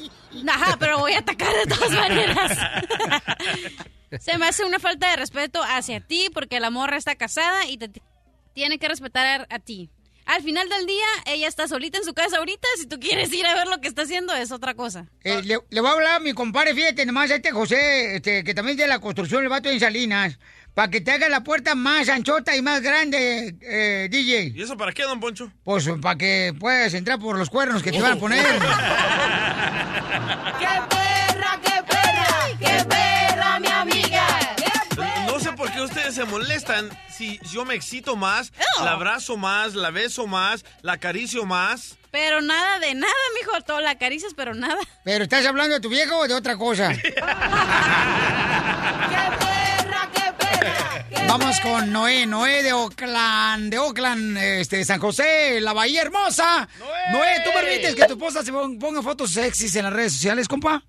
Ajá, pero voy a atacar de todas maneras. [laughs] Se me hace una falta de respeto hacia ti porque la morra está casada y te tiene que respetar a, a ti. Al final del día, ella está solita en su casa ahorita. Si tú quieres ir a ver lo que está haciendo, es otra cosa. Eh, le, le voy a hablar a mi compadre, fíjate nomás, a este José, este, que también es de la construcción, el vato en Salinas, para que te haga la puerta más anchota y más grande, eh, DJ. ¿Y eso para qué, don Poncho? Pues para que puedas entrar por los cuernos que te van a poner. ¡Qué perra, qué perra! ¡Qué perra, mi amiga! No sé por qué ustedes se molestan si yo me excito más, la abrazo más, la beso más, la acaricio más. Pero nada de nada, mijo. Todo la acaricias, pero nada. ¿Pero estás hablando de tu viejo o de otra cosa? [laughs] Vamos con Noé, Noé de Oakland, de Oakland, este, San José, la Bahía Hermosa. Noé, ¿tú permites que tu esposa se pon- ponga fotos sexys en las redes sociales, compa?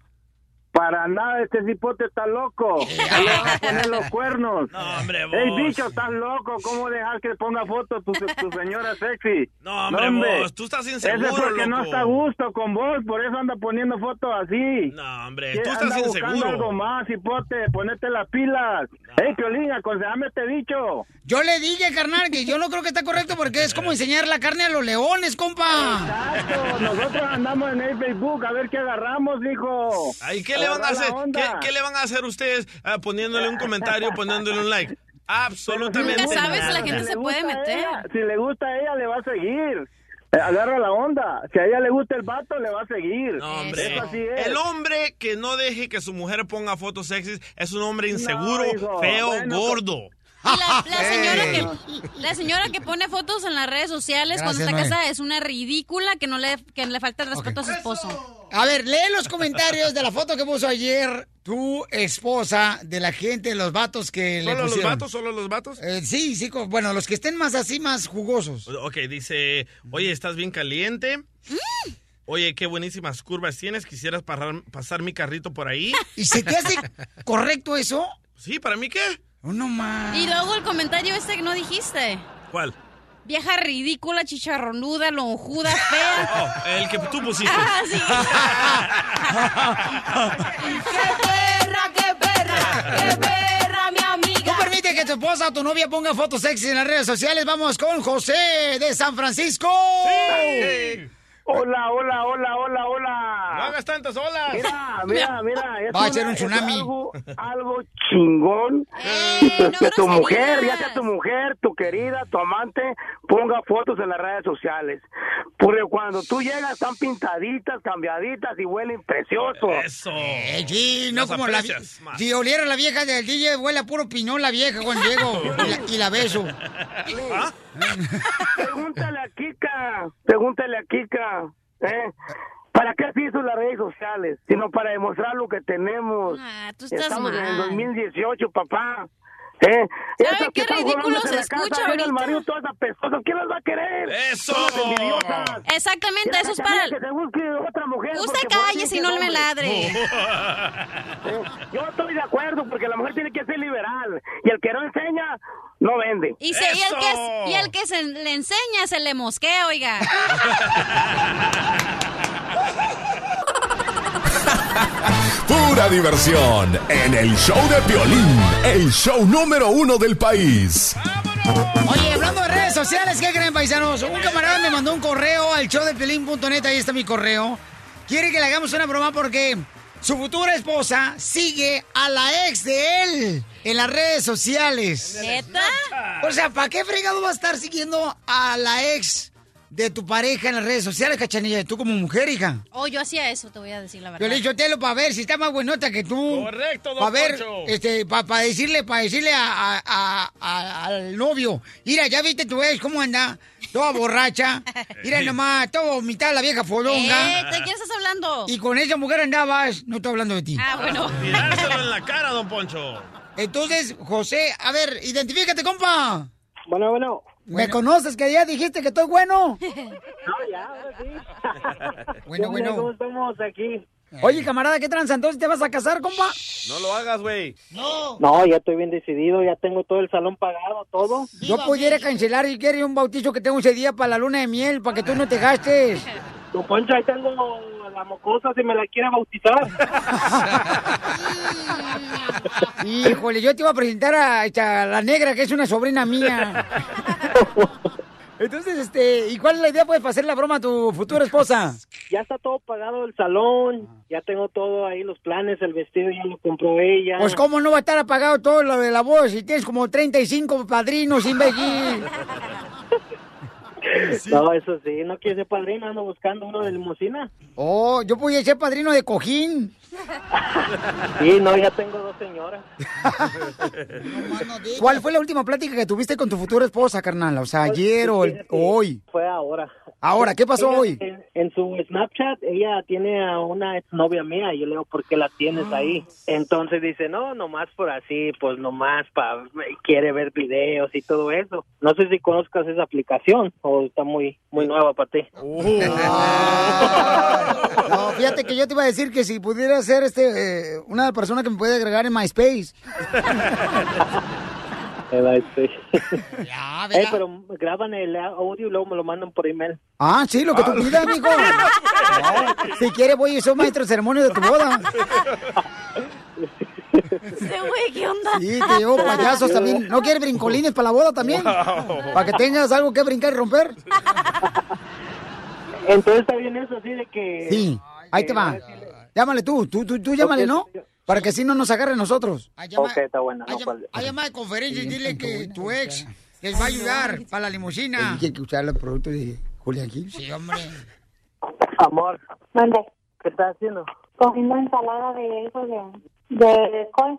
Para nada, este cipote está loco. Le a poner los cuernos. No, hombre, vos. Ey, bicho, estás loco. ¿Cómo dejar que ponga fotos tu, tu señora sexy? No, hombre, vos, tú estás inseguro, Ese es porque no está a gusto con vos, por eso anda poniendo fotos así. No, hombre, tú anda estás buscando inseguro. algo más, cipote, ponete las pilas. Ey, Piolín, aconsejame este dicho. Yo le dije, carnal, que yo no creo que está correcto porque es como enseñar la carne a los leones, compa. Exacto, nosotros andamos en el Facebook a ver qué agarramos, hijo. Ay, ¿qué le van a hacer? ¿Qué, qué le van a hacer ustedes ah, poniéndole un comentario, poniéndole un like? Absolutamente Nunca sabes, nada. la gente Si se le puede meter. ella, si le gusta a ella, le va a seguir. Eh, Agarra la onda. Si a ella le gusta el vato, le va a seguir. No, hombre. Eso así es. El hombre que no deje que su mujer ponga fotos sexys es un hombre inseguro, No, feo, Bueno, gordo. Y la, la [laughs] señora que, la señora que pone fotos en las redes sociales cuando Gracias, está Noé. casada es una ridícula que no le, que le falta el respeto a su esposo. A ver, lee los comentarios de la foto que puso ayer tu esposa, de la gente, los vatos que le ¿Solo los pusieron. vatos? ¿Solo los vatos? Eh, sí, sí, bueno, los que estén más así, más jugosos. Ok, dice, oye, ¿estás bien caliente? Oye, qué buenísimas curvas tienes. ¿Quisieras parar- pasar mi carrito por ahí? ¿Y se te hace [laughs] correcto eso? Sí, ¿para mí qué? No más. Y luego el comentario este que no dijiste. ¿Cuál? Vieja ridícula, chicharronuda, lonjuda, fea. [laughs] Oh, el que tú pusiste. Ah, sí. [laughs] ¡Qué perra, qué perra! ¡Qué perra, mi amiga! ¿Tú permite que tu esposa o tu novia ponga fotos sexy en las redes sociales? Vamos con José de San Francisco. Hola, hola, hola, hola, hola. No hagas tantas olas. Mira, mira, [laughs] mira. es Va a ser un es tsunami. algo, algo chingón. Eh, que, no tu mujer, ya sea tu mujer, tu querida, tu amante, ponga fotos en las redes sociales. Porque cuando tú llegas están pintaditas, cambiaditas y huelen precioso. Eso. Eh, sí, no Las como la aprecias. Si oliera la vieja del DJ, huele a puro piñón la vieja cuando llego [laughs] y la, y la beso. [laughs] ¿Ah? Pregúntale a Kika, pregúntale a Kika, ¿eh? ¿Para qué se hizo las redes sociales? Sino para demostrar lo que tenemos. Ah, tú estás Estamos en el mal. 2018, papá. ¿Eh? ¿Sabe qué ridículo se casa, escucha ahorita? marido todas apestosas, ¿quién las va a querer? ¡Eso! Exactamente, eso es para... Que se busque otra mujer. Usted calle si no me ladre. [laughs] [laughs] Eh, Yo estoy de acuerdo porque la mujer tiene que ser liberal y el que no enseña no vende. Y, se- y el que, y el que se le enseña se le mosquea, oiga. [laughs] [laughs] Pura diversión en el show de violín, el show número uno del país. Oye, hablando de redes sociales, ¿qué creen, paisanos? Un camarada me mandó un correo al showdepelín.net, ahí está mi correo. Quiere que le hagamos una broma porque su futura esposa sigue a la ex de él en las redes sociales. ¿Neta? O sea, ¿para qué fregado va a estar siguiendo a la ex de tu pareja en las redes sociales, cachanilla? Tú como mujer, hija. Oh, yo hacía eso, te voy a decir la verdad. Yo le dicho telo para ver si está más buenota que tú. Correcto, don Para ver, Poncho. este, para decirle, para decirle a, a- a- a- al novio, mira, ya viste tu ex cómo anda, toda borracha, mira nomás, todo vomitada la vieja fodonga. Eh, ¿De quién estás hablando? Y con esa mujer andabas, no estoy hablando de ti. Ah, bueno. Tirárselo en la cara, don Poncho. Entonces, José, a ver, identifícate, compa. Bueno, bueno. ¿Me conoces que ya dijiste que estoy bueno? [laughs] No, ya, ahora sí. [laughs] Bueno, bueno. ¿Cómo estamos aquí? Oye, camarada, ¿qué tranza? ¿Entonces te vas a casar, compa? No lo hagas, güey. No. No, ya estoy bien decidido, ya tengo todo el salón pagado, todo. Yo pudiera cancelar si quieres un bautizo que tengo ese día para la luna de miel, para que tú no te gastes. Don Poncho, ahí tengo la mocosa si me la quiere bautizar. [laughs] Híjole, yo te iba a presentar a, esta- la negra, que es una sobrina mía. [laughs] Entonces, este, ¿y cuál es la idea, pues, para hacer la broma a tu futura esposa? Ya está todo pagado el salón, ya tengo todo ahí, los planes, el vestido ya lo compró ella. Pues, ¿cómo no va a estar apagado todo lo de la voz si tienes como 35 padrinos, [laughs] imbécil? No, eso sí, no quiere ser padrino, ando buscando uno de limusina. Oh, yo podía ser padrino de cojín. Sí, no, ya tengo dos señoras. [laughs] ¿Cuál fue la última plática que tuviste con tu futura esposa, carnal? O sea, ayer o, el- o hoy. Fue ahora. Ahora, ¿qué pasó Ella, hoy? En, en su Snapchat, ella tiene a una exnovia mía. y Yo le digo, ¿por qué la tienes Ah. ahí? Entonces dice, no, nomás por así, pues nomás para... Quiere ver videos y todo eso. No sé si conozcas esa aplicación o está muy muy nueva para ti. [laughs] [laughs] No, fíjate que yo te iba a decir que si ser este eh, una persona que me puede agregar en MySpace. [laughs] Eh, [laughs] pero graban el audio y luego me lo mandan por email. Ah, sí, lo que tú pidas, mijo. No, [laughs] si quieres voy y soy maestro de ceremonia de tu boda. Ese güey, ¿qué onda? Sí, te llevo payasos también. ¿No quieres brincolines para la boda también? Wow. Para que tengas algo que brincar y romper. Entonces está bien eso, así de que... Sí, ahí te va. Llámale tú, tú, tú, tú llámale, ¿no? Para que así no nos agarre a nosotros. Ok, está bueno. no. Hay llamada de conferencia y dile que tu ex les va a ayudar para la limusina. Hay que usar los productos de Julián Gil. Sí, hombre. [laughs] Amor, ¿Dónde? ¿qué estás haciendo? Comiendo ensalada de hijos de, de col.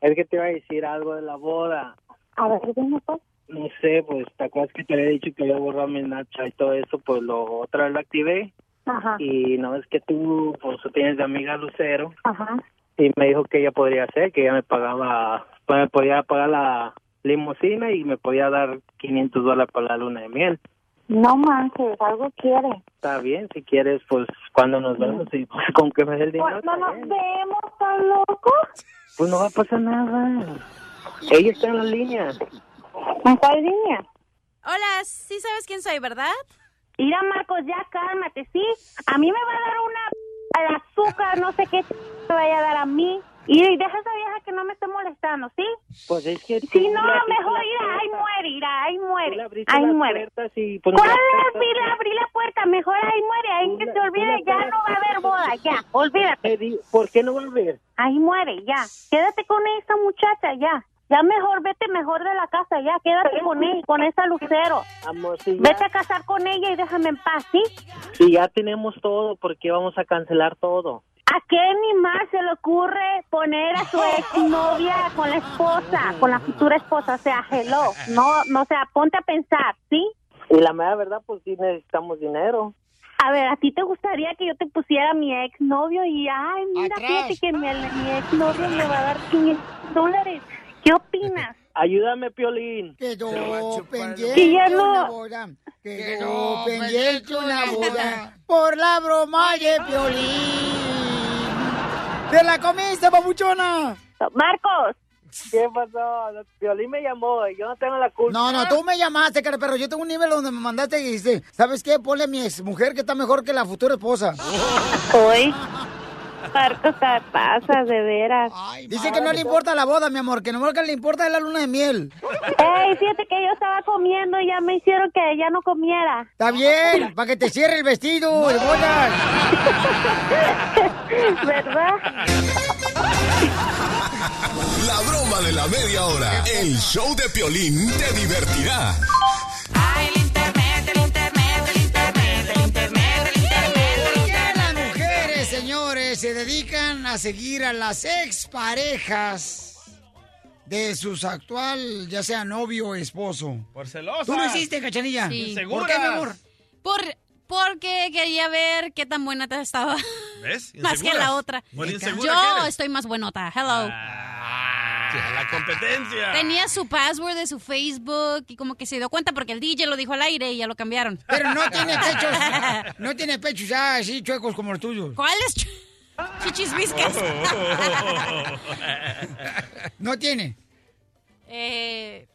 Es que te iba a decir algo de la boda. A ver, dime pues. No sé, pues, ¿te acuerdas que te había dicho que había borrado mi Snapchat y todo eso? Pues lo otra vez lo activé. Ajá. Y no es que tú, pues, tienes de amiga Lucero. Ajá. Y me dijo que ella podría hacer, que ella me pagaba, pues, me podía pagar la limusina y me podía dar 500 dólares para la luna de miel. No manches, algo quiere. Está bien, si quieres, pues, cuando nos vemos y pues, con que me dé el dinero. Pues no nos vemos, tan loco. Pues no va a pasar nada. Ella está en la línea. ¿En cuál línea? Hola, sí sabes quién soy, ¿verdad? Mira, Marcos, ya cálmate, ¿sí? A mí me va a dar una al azúcar, no sé qué me vaya a dar a mí. Y deja a esa vieja que no me esté molestando, ¿sí? Pues es que... Si no, mejor ir, ahí muere, irá, ahí muere. Ahí muere. y, ¿Cuál abrir, abrir la puerta? Mejor ahí muere, ahí que se olvide, ya no va a haber boda, ya, olvídate. ¿Por qué no va a haber? Ahí muere, ya. Quédate con esa muchacha, ya. Ya mejor, vete mejor de la casa, ya. Quédate con él, con esa lucero. Amor, si ya, Vete a casar con ella y déjame en paz, ¿sí? si ya tenemos todo, ¿por qué vamos a cancelar todo? ¿A qué ni más se le ocurre poner a su exnovia con la esposa, con la futura esposa? O sea, hello. No, no, o sea, ponte a pensar, ¿sí? Y la mera verdad, pues sí necesitamos dinero. A ver, ¿a ti te gustaría que yo te pusiera a mi exnovio y, ay, mira, Atrás. fíjate que mi, mi exnovio me va a dar 500 dólares? ¿Qué opinas? [laughs] Ayúdame, Piolín. Quedó pendiente Que ya no- una boda. Quedó pendiente una boda por la broma de Piolín. ¡Te la comiste, papuchona! ¡Marcos! ¿Qué pasó? Piolín me llamó, yo no tengo la culpa. No, no, tú me llamaste, cara, pero yo tengo un nivel donde me mandaste y dijiste, ¿sabes qué? Ponle a mi ex mujer que está mejor que la futura esposa. Hoy. [laughs] Marcos, te pasas, de veras. Dice que no le importa la boda, mi amor, que no le importa es la luna de miel. Ey, fíjate que yo estaba comiendo y ya me hicieron que ya no comiera. Está bien, para que te cierre el vestido, el. [laughs] ¿Verdad? La broma de la media hora. El show de Piolín te divertirá. ¿Por se dedican a seguir a las exparejas de sus actual, ya sea novio o esposo? Por celosa. ¿Tú lo hiciste, Cachanilla? Sí. ¿Por qué, mi amor? Por, porque quería ver qué tan buena te estaba. ¿Ves? [laughs] Más que la otra. Yo estoy más buenota. Hello. Ah, la competencia. Tenía su password de su Facebook y como que se dio cuenta porque el DJ lo dijo al aire y ya lo cambiaron. Pero no tiene [laughs] pechos, no tiene pechos ya así chuecos como los tuyos. ¿Cuáles? ch- Chichis viscas. [laughs] No tiene. eh,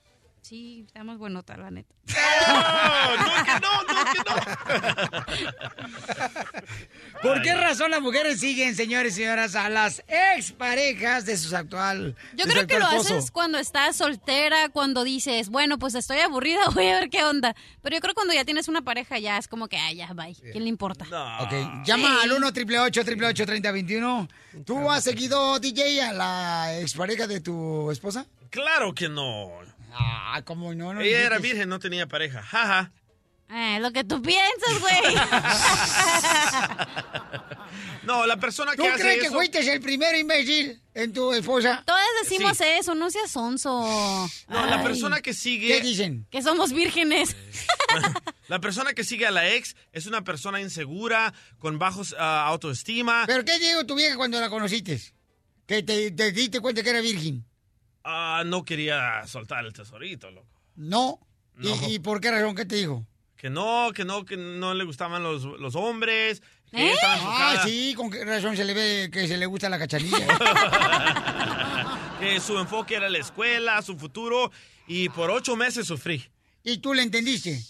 sí, estamos buenota, la neta. [laughs] [laughs] ¿Por qué razón las mujeres siguen, señores y señoras, a las exparejas de sus actual Yo creo que lo haces cuando estás soltera, cuando dices, bueno, pues estoy aburrida, [laughs] voy a ver qué onda. Pero yo creo que cuando ya tienes una pareja ya es como que, ay, ya, bye. ¿Quién le importa? Ok, llama al 1 888 3021 ¿Tú has seguido, DJ, a la expareja de tu esposa? Claro que no. Ah, ¿cómo no? no Ella era virgen, no tenía pareja. Jaja. Eh, lo que tú piensas, güey. [laughs] No, la persona ¿Tú que hace crees que eso... fuiste el primero imbécil en tu esposa? Todas decimos eso, no seas sonso. No, la Ay. persona que sigue... ¿Qué dicen? Que somos vírgenes. [laughs] La persona que sigue a la ex es una persona insegura, con bajos ah, autoestima. ¿Pero qué dijo tu vieja cuando la conociste? Que te, te diste cuenta que era virgen. Ah, no quería soltar el tesorito, loco. No. ¿Y- No. ¿Y, por qué razón? ¿Qué te dijo? Que no, que no, que no le gustaban los, los hombres. Que ¿Eh? Ah, sí, con qué razón se le ve que se le gusta la cachanilla. [laughs] Que su enfoque era la escuela, su futuro. Y por ocho meses sufrí. ¿Y tú le entendiste?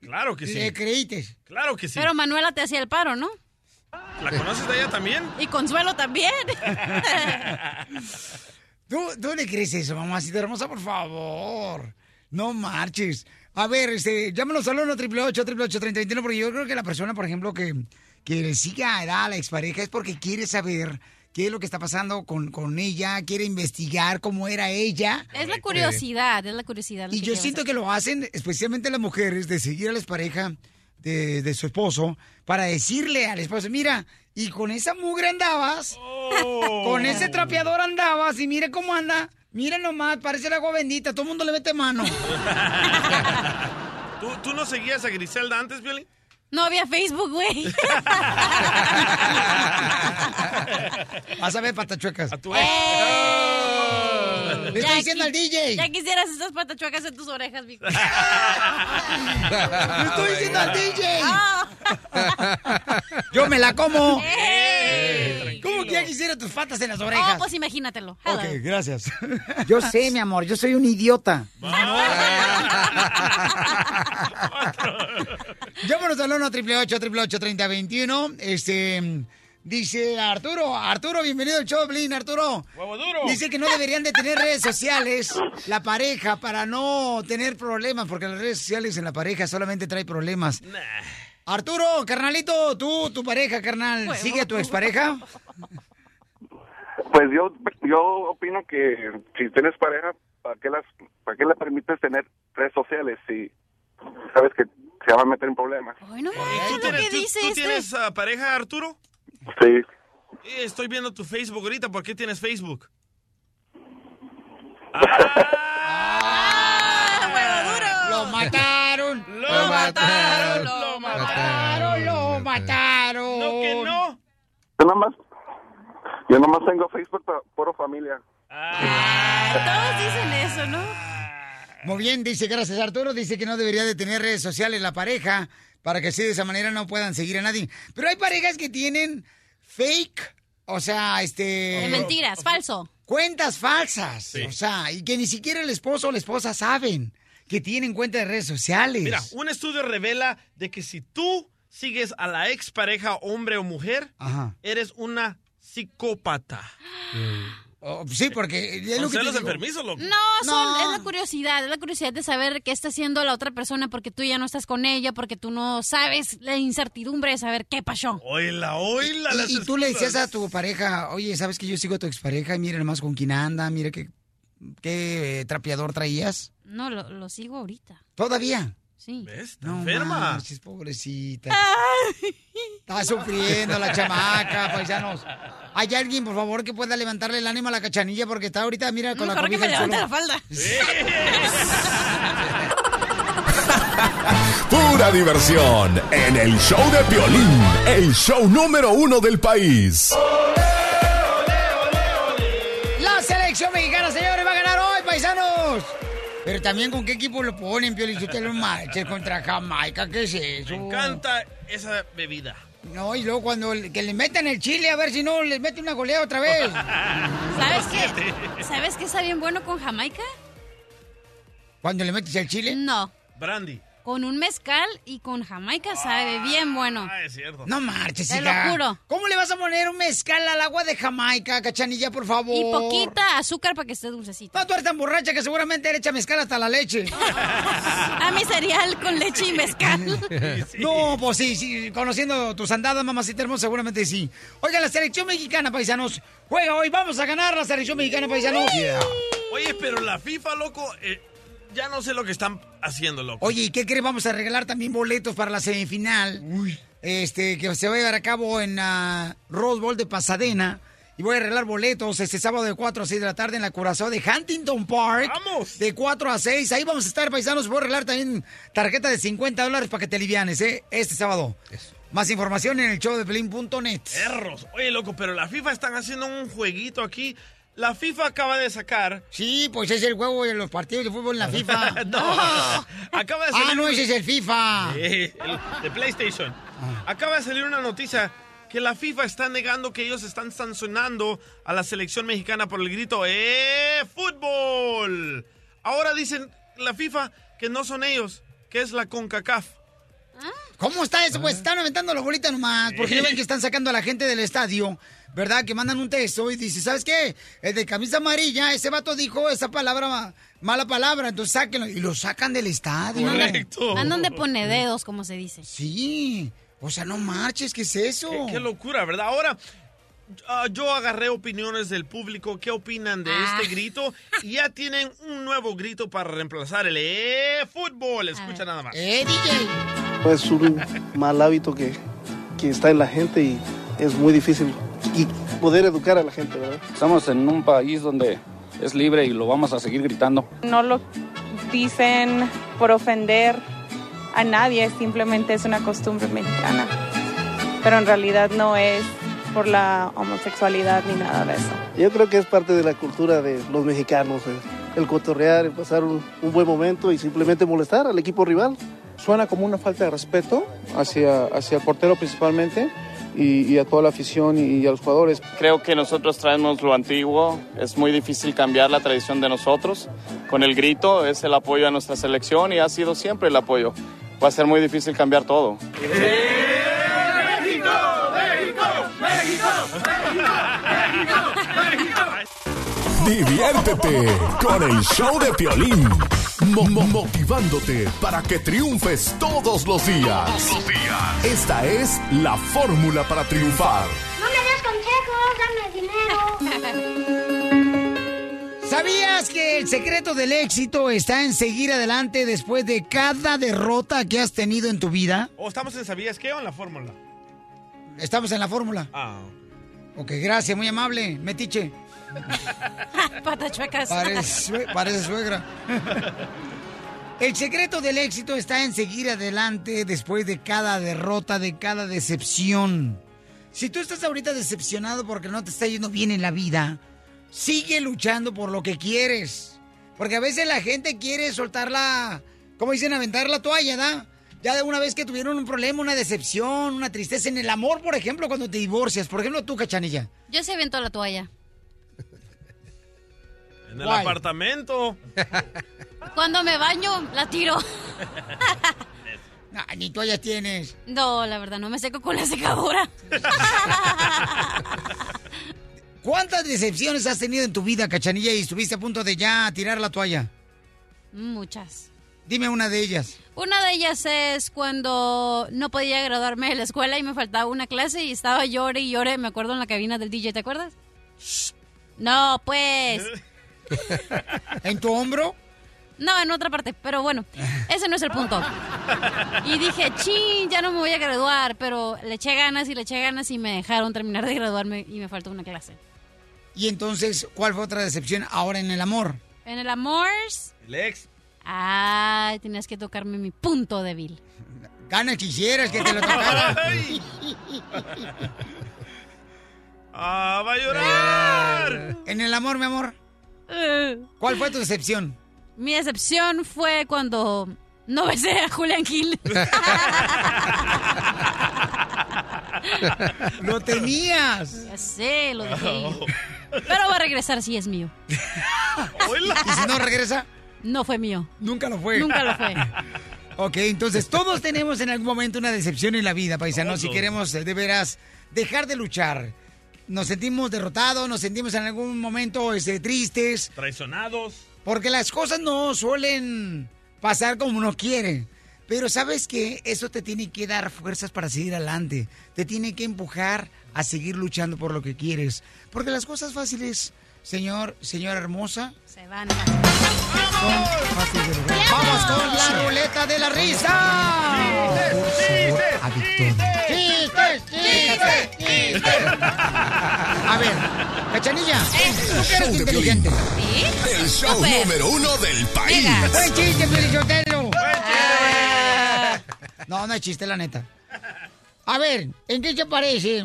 Claro que sí. ¿Le creíste? Claro que sí. Pero Manuela te hacía el paro, ¿no? ¿La conoces de ella también? Y Consuelo también. [laughs] ¿Tú, ¿Tú le crees eso, mamacita hermosa? Por favor. No marches. A ver, este, llámanos al 1 888 3021 porque yo creo que la persona, por ejemplo, que, que le siga a la expareja es porque quiere saber qué es lo que está pasando con, con ella, quiere investigar cómo era ella. Es la curiosidad, es la curiosidad. Y yo siento que lo hacen, especialmente las mujeres, de seguir a la pareja de, de su esposo para decirle al esposo, mira, y con esa mugre andabas, con ese trapeador andabas, y mire cómo anda, mira nomás, parece el agua bendita, todo el mundo le mete mano. [laughs] ¿Tú, tú no seguías a Griselda antes, Violín? No había Facebook, güey. [laughs] [laughs] Vas a ver, patachuecas. tu Le estoy diciendo al DJ. Ya quisieras esas patachuecas en tus orejas, mijo. [laughs] Le estoy diciendo al DJ. Yo me la como. ¿Cómo que ya quisiera tus patas en las Oh, orejas? pues imagínatelo. Ok, gracias. Yo sé, mi amor, yo soy un idiota. [laughs] Llámanos al 1 888 3021 Este, dice Arturo, Arturo, bienvenido al show, Blin, Arturo. ¡Huevo duro! Dice que no deberían de tener redes sociales la pareja para no tener problemas, porque las redes sociales en la pareja solamente trae problemas. Arturo, carnalito, tú, tu pareja, carnal, ¿sigue a tu expareja? Pues yo, yo opino que si tienes pareja, ¿para qué, las, ¿para qué le permites tener redes sociales si sabes que se va a meter en problemas? Ay, no ¿Y mames, tú lo tienes, que tú- dice tú este. tienes ah, pareja, Arturo? Sí. Eh, Estoy viendo tu Facebook ahorita. ¿Por qué tienes Facebook? [laughs] Lo mataron, lo mataron, lo mataron, lo mataron. No que no. Yo nomás, yo nomás tengo Facebook para puro familia. Todos dicen eso, ¿no? Muy bien, dice, gracias Arturo, dice que no debería de tener redes sociales la pareja para que así de esa manera no puedan seguir a nadie. Pero hay parejas que tienen fake, o sea, este... De mentiras, falso. Cuentas falsas, Sí. o sea, y que ni siquiera el esposo o la esposa saben que tienen cuenta de redes sociales. Mira, un estudio revela de que si tú sigues a la expareja, hombre o mujer, Ajá. eres una psicópata. Oh, sí, porque es Son lo que te celos digo. enfermizos, loco. No, son, es la curiosidad, es la curiosidad de saber qué está haciendo la otra persona porque tú ya no estás con ella, porque tú no sabes la incertidumbre de saber qué pasó. Oila, oila. Y, y tú le decías a tu pareja, oye, ¿sabes que yo sigo a tu expareja? Mira nomás con quién anda, mira qué, qué eh, trapeador traías. No, lo, lo sigo ahorita. ¿Todavía? Sí. ¿Ves? Está No enferma. manches, pobrecita. Está sufriendo la chamaca, paisanos. ¿Hay alguien, por favor, que pueda levantarle el ánimo a la cachanilla? Porque está ahorita, mira, con Mejor la que me levante la falda. [laughs] Pura diversión en el show de Piolín, el show número uno del país. La selección mexicana, señores, Pero también con qué equipo lo ponen, Piolín, si usted lo marches contra Jamaica, ¿qué es eso? Me encanta esa bebida. No, y luego cuando le- que le metan el chile, a ver si no les mete una golea otra vez. [laughs] ¿Sabes qué? ¿Sabes qué está bien bueno con Jamaica? ¿Cuando le metes el chile? No, Brandy. Con un mezcal y con Jamaica sabe bien bueno. Ah, es cierto. No marches, Te hija. lo juro. ¿Cómo le vas a poner un mezcal al agua de Jamaica, cachanilla, por favor? Y poquita azúcar para que esté dulcecito. No, tú eres tan borracha que seguramente le echa mezcal hasta la leche. [laughs] A mi cereal con leche y mezcal. [laughs] No, pues sí, sí, conociendo tus andadas, mamacita hermosa, seguramente sí. Oiga, la selección mexicana, paisanos, juega hoy, vamos a ganar la selección mexicana, paisanos. Oye, pero la FIFA, loco, eh, ya no sé lo que están haciendo, loco. Oye, ¿y qué crees? Vamos a regalar también boletos para la semifinal. Este, que se va a llevar a cabo en la Rose Bowl de Pasadena. Y voy a arreglar boletos este sábado de 4 a 6 de la tarde en la Curazao de Huntington Park. ¡Vamos! De 4 a 6. Ahí vamos a estar, paisanos. Voy a arreglar también tarjeta de 50 dólares para que te alivianes, ¿eh? Este sábado. Más información en el show de Pelín.net. Perros. Oye, loco, pero la FIFA están haciendo un jueguito aquí. La FIFA acaba de sacar. Sí, pues es el juego de los partidos de fútbol en la [laughs] FIFA. no. Acaba de salir. Ah, no, ese es el FIFA. El de PlayStation. Acaba de salir una noticia que la FIFA está negando que ellos están sancionando a la selección mexicana por el grito ¡Eh, fútbol! Ahora dicen la FIFA que no son ellos, que es la CONCACAF. ¿Cómo está eso? Pues están aventando la bolita nomás, porque ya ven que están sacando a la gente del estadio, ¿verdad? Que mandan un texto y dice, ¿sabes qué? El de camisa amarilla, ese vato dijo esa palabra, ma- mala palabra, entonces sáquenlo. Y lo sacan del estadio. Correcto. Andan de pone dedos, como se dice. Sí, o sea, no marches, ¿qué es eso? Qué, qué locura, ¿verdad? Ahora, ah, yo agarré opiniones del público. ¿Qué opinan de Ah. este grito? Y ya tienen un nuevo grito para reemplazar el eh, fútbol. Escucha nada más. ¡Eh, Es un mal hábito que, que está en la gente y es muy difícil y poder educar a la gente, ¿verdad? Estamos en un país donde es libre y lo vamos a seguir gritando. No lo dicen por ofender a nadie, simplemente es una costumbre mexicana. Pero en realidad no es por la homosexualidad ni nada de eso. Yo creo que es parte de la cultura de los mexicanos, eh, el cotorrear, el pasar un, un buen momento y simplemente molestar al equipo rival. Suena como una falta de respeto hacia, hacia el portero principalmente y, y a toda la afición y, y a los jugadores. Creo que nosotros traemos lo antiguo, es muy difícil cambiar la tradición de nosotros. Con el grito es el apoyo a nuestra selección y ha sido siempre el apoyo. Va a ser muy difícil cambiar todo. México, México, Diviértete con el show de Piolín. Mo- mo- motivándote para que triunfes todos los días. Esta es la fórmula para triunfar. No me des consejos, dame dinero. ¿Sabías que el secreto del éxito está en seguir adelante después de cada derrota que has tenido en tu vida? ¿O estamos en Sabías qué o en la fórmula? Estamos en la fórmula. Ah. Ok, gracias, muy amable. Metiche. [laughs] Patas chuecas. Parece, parece suegra. [laughs] El secreto del éxito está en seguir adelante después de cada derrota, de cada decepción. Si tú estás ahorita decepcionado porque no te está yendo bien en la vida, sigue luchando por lo que quieres. Porque a veces la gente quiere soltar la, como dicen, aventar la toalla, ¿da? Ya de una vez que tuvieron un problema, una decepción, una tristeza en el amor, por ejemplo, cuando te divorcias. Por ejemplo, tú, Cachanilla. Yo se aventó la toalla. En el apartamento. [laughs] Cuando me baño, la tiro. Ah, [laughs] ni toallas tienes. No, la verdad, no me seco con la secadora. [laughs] ¿Cuántas decepciones has tenido en tu vida, Cachanilla, y estuviste a punto de ya tirar la toalla? Muchas. Dime una de ellas. Una de ellas es cuando no podía graduarme de la escuela y me faltaba una clase y estaba llore y llore, me acuerdo en la cabina del DJ, ¿te acuerdas? No, pues. [laughs] ¿En tu hombro? No, en otra parte, pero bueno, [laughs] ese no es el punto. Y dije, chin, ya no me voy a graduar, pero le eché ganas y le eché ganas y me dejaron terminar de graduarme y me faltó una clase. Y entonces, ¿cuál fue otra decepción ahora en el amor? En el amor, El ex. Ay, tenías que tocarme mi punto débil. Gana quisieras que te lo tocara. [laughs] ¡Ah, va a llorar! En el amor, mi amor. ¿Cuál fue tu decepción? Mi decepción fue cuando no besé a Julián Gil. [laughs] ¡Lo tenías! Ya sé, lo dejé. Pero va a regresar si es mío. ¿Y si no regresa? No fue mío. Nunca lo fue. Nunca lo fue. [laughs] Ok, entonces todos tenemos en algún momento una decepción en la vida, paisanos, si queremos eh, de veras dejar de luchar. Nos sentimos derrotados, nos sentimos en algún momento este, tristes, Traicionados. porque las cosas no suelen pasar como uno quiere. Pero sabes que eso te tiene que dar fuerzas para seguir adelante. Te tiene que empujar a seguir luchando por lo que quieres. Porque las cosas fáciles, señor, señora hermosa, Se van. ¡Vamos con la ruleta de la risa! ¡Chistes, chistes, chistes! A ver, Cachanilla, tú que eres inteligente. El show número uno del país. ¡Buen chiste, Pelizotelo! Ah. No, no es chiste, la neta. A ver, ¿en qué se parece?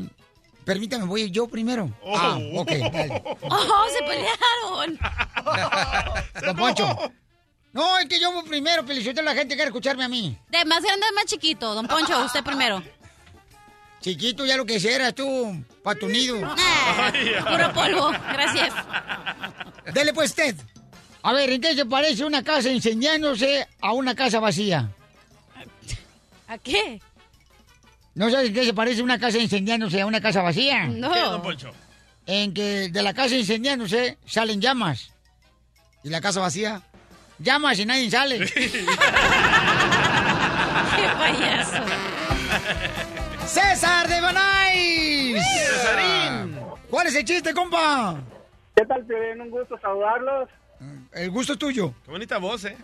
Permítame, voy yo primero. Ah, ok, dale. ¡Oh, se pelearon! [laughs] Don Poncho. No, es que yo voy primero, Pelizotelo, la gente quiere escucharme a mí. De más grande más chiquito. Don Poncho, usted primero. Chiquito, ya lo que hicieras tú, pa' tu nido. [laughs] Ah, puro polvo. Gracias. Dele pues, Ted. A ver, ¿en qué se parece una casa incendiándose a una casa vacía? ¿A qué? ¿No sabes qué se parece una casa incendiándose a una casa vacía? No. ¿Qué, don Poncho? En que de la casa incendiándose salen llamas. ¿Y la casa vacía? Llamas y nadie sale. [laughs] ¡Qué payaso! ¡César de Bonais! Cesarín. ¿Cuál es el chiste, compa? ¿Qué tal, Piolín? Un gusto saludarlos. El gusto es tuyo. Qué bonita voz, ¿eh?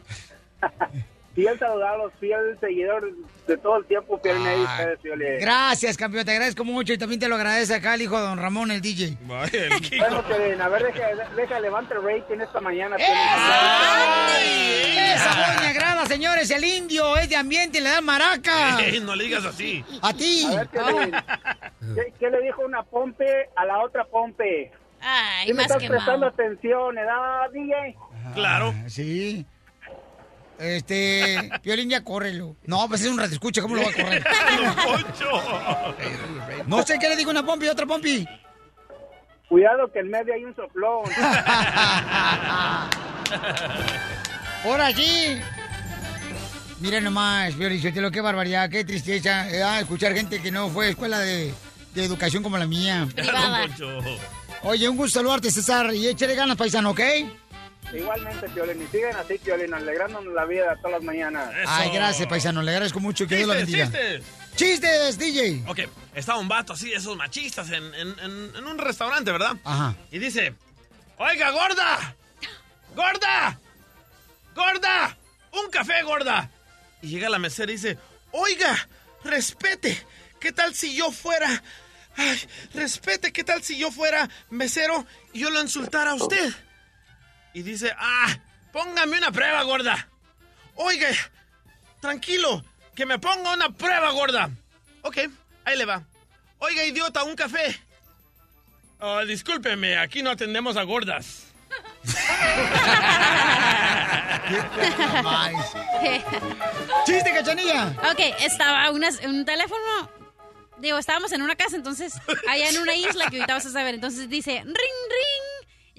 [laughs] Fiel saludarlos, fiel seguidor de todo el tiempo, ahí ustedes, Piolín. Gracias, campeón, te agradezco mucho y también te lo agradece acá el hijo de don Ramón, el DJ. [laughs] Bueno, Piolín, a ver, deja, deja levanta el rating esta mañana, Piolín. Esa voz me agrada, señores, el indio es de ambiente y le da maraca. Ey, no le digas así. A ti. A ver, Piolín, ¿qué, qué le dijo una pompe a la otra pompe? Ay, ¿Sí me más estás quemado. prestando atención, ¿verdad, DJ? Claro. Ah, Sí. Este, Piolín ya córrelo. No, pues es un radio escucha, ¿cómo lo va a correr? [laughs] No sé qué le digo una pompi y otra pompi. Cuidado que en medio hay un soplón. [laughs] Ahora sí. Miren nomás, Piolín, qué barbaridad, qué tristeza eh, ah, escuchar gente que no fue a escuela de, de educación como la mía. Oye, un gusto saludarte, César, y échale ganas, paisano, ¿ok? Igualmente, Piolín, y siguen así, Piolín, alegrándonos la vida todas las mañanas. Ay, gracias, paisano, le agradezco mucho, que Dios lo bendiga. Chistes, ¡Chistes, DJ! Ok, estaba un vato así, esos machistas, en, en- en- en un restaurante, ¿verdad? Ajá. Y dice, oiga, gorda, gorda, gorda, un café, gorda. Y llega la mesera y dice, oiga, respete, ¿qué tal si yo fuera, ay, respete, ¿qué tal si yo fuera mesero y yo lo insultara a usted? Y dice, ah, póngame una prueba, gorda. Oiga, tranquilo, que me ponga una prueba, gorda. Ok, ahí le va. Oiga, idiota, un café. Ah, discúlpeme, aquí no atendemos a gordas. [laughs] ¡Chiste, cachanilla! Ok, estaba una- un teléfono. Digo, estábamos en una casa, entonces, allá en una isla que ahorita vas a saber. Entonces dice, ring, ring.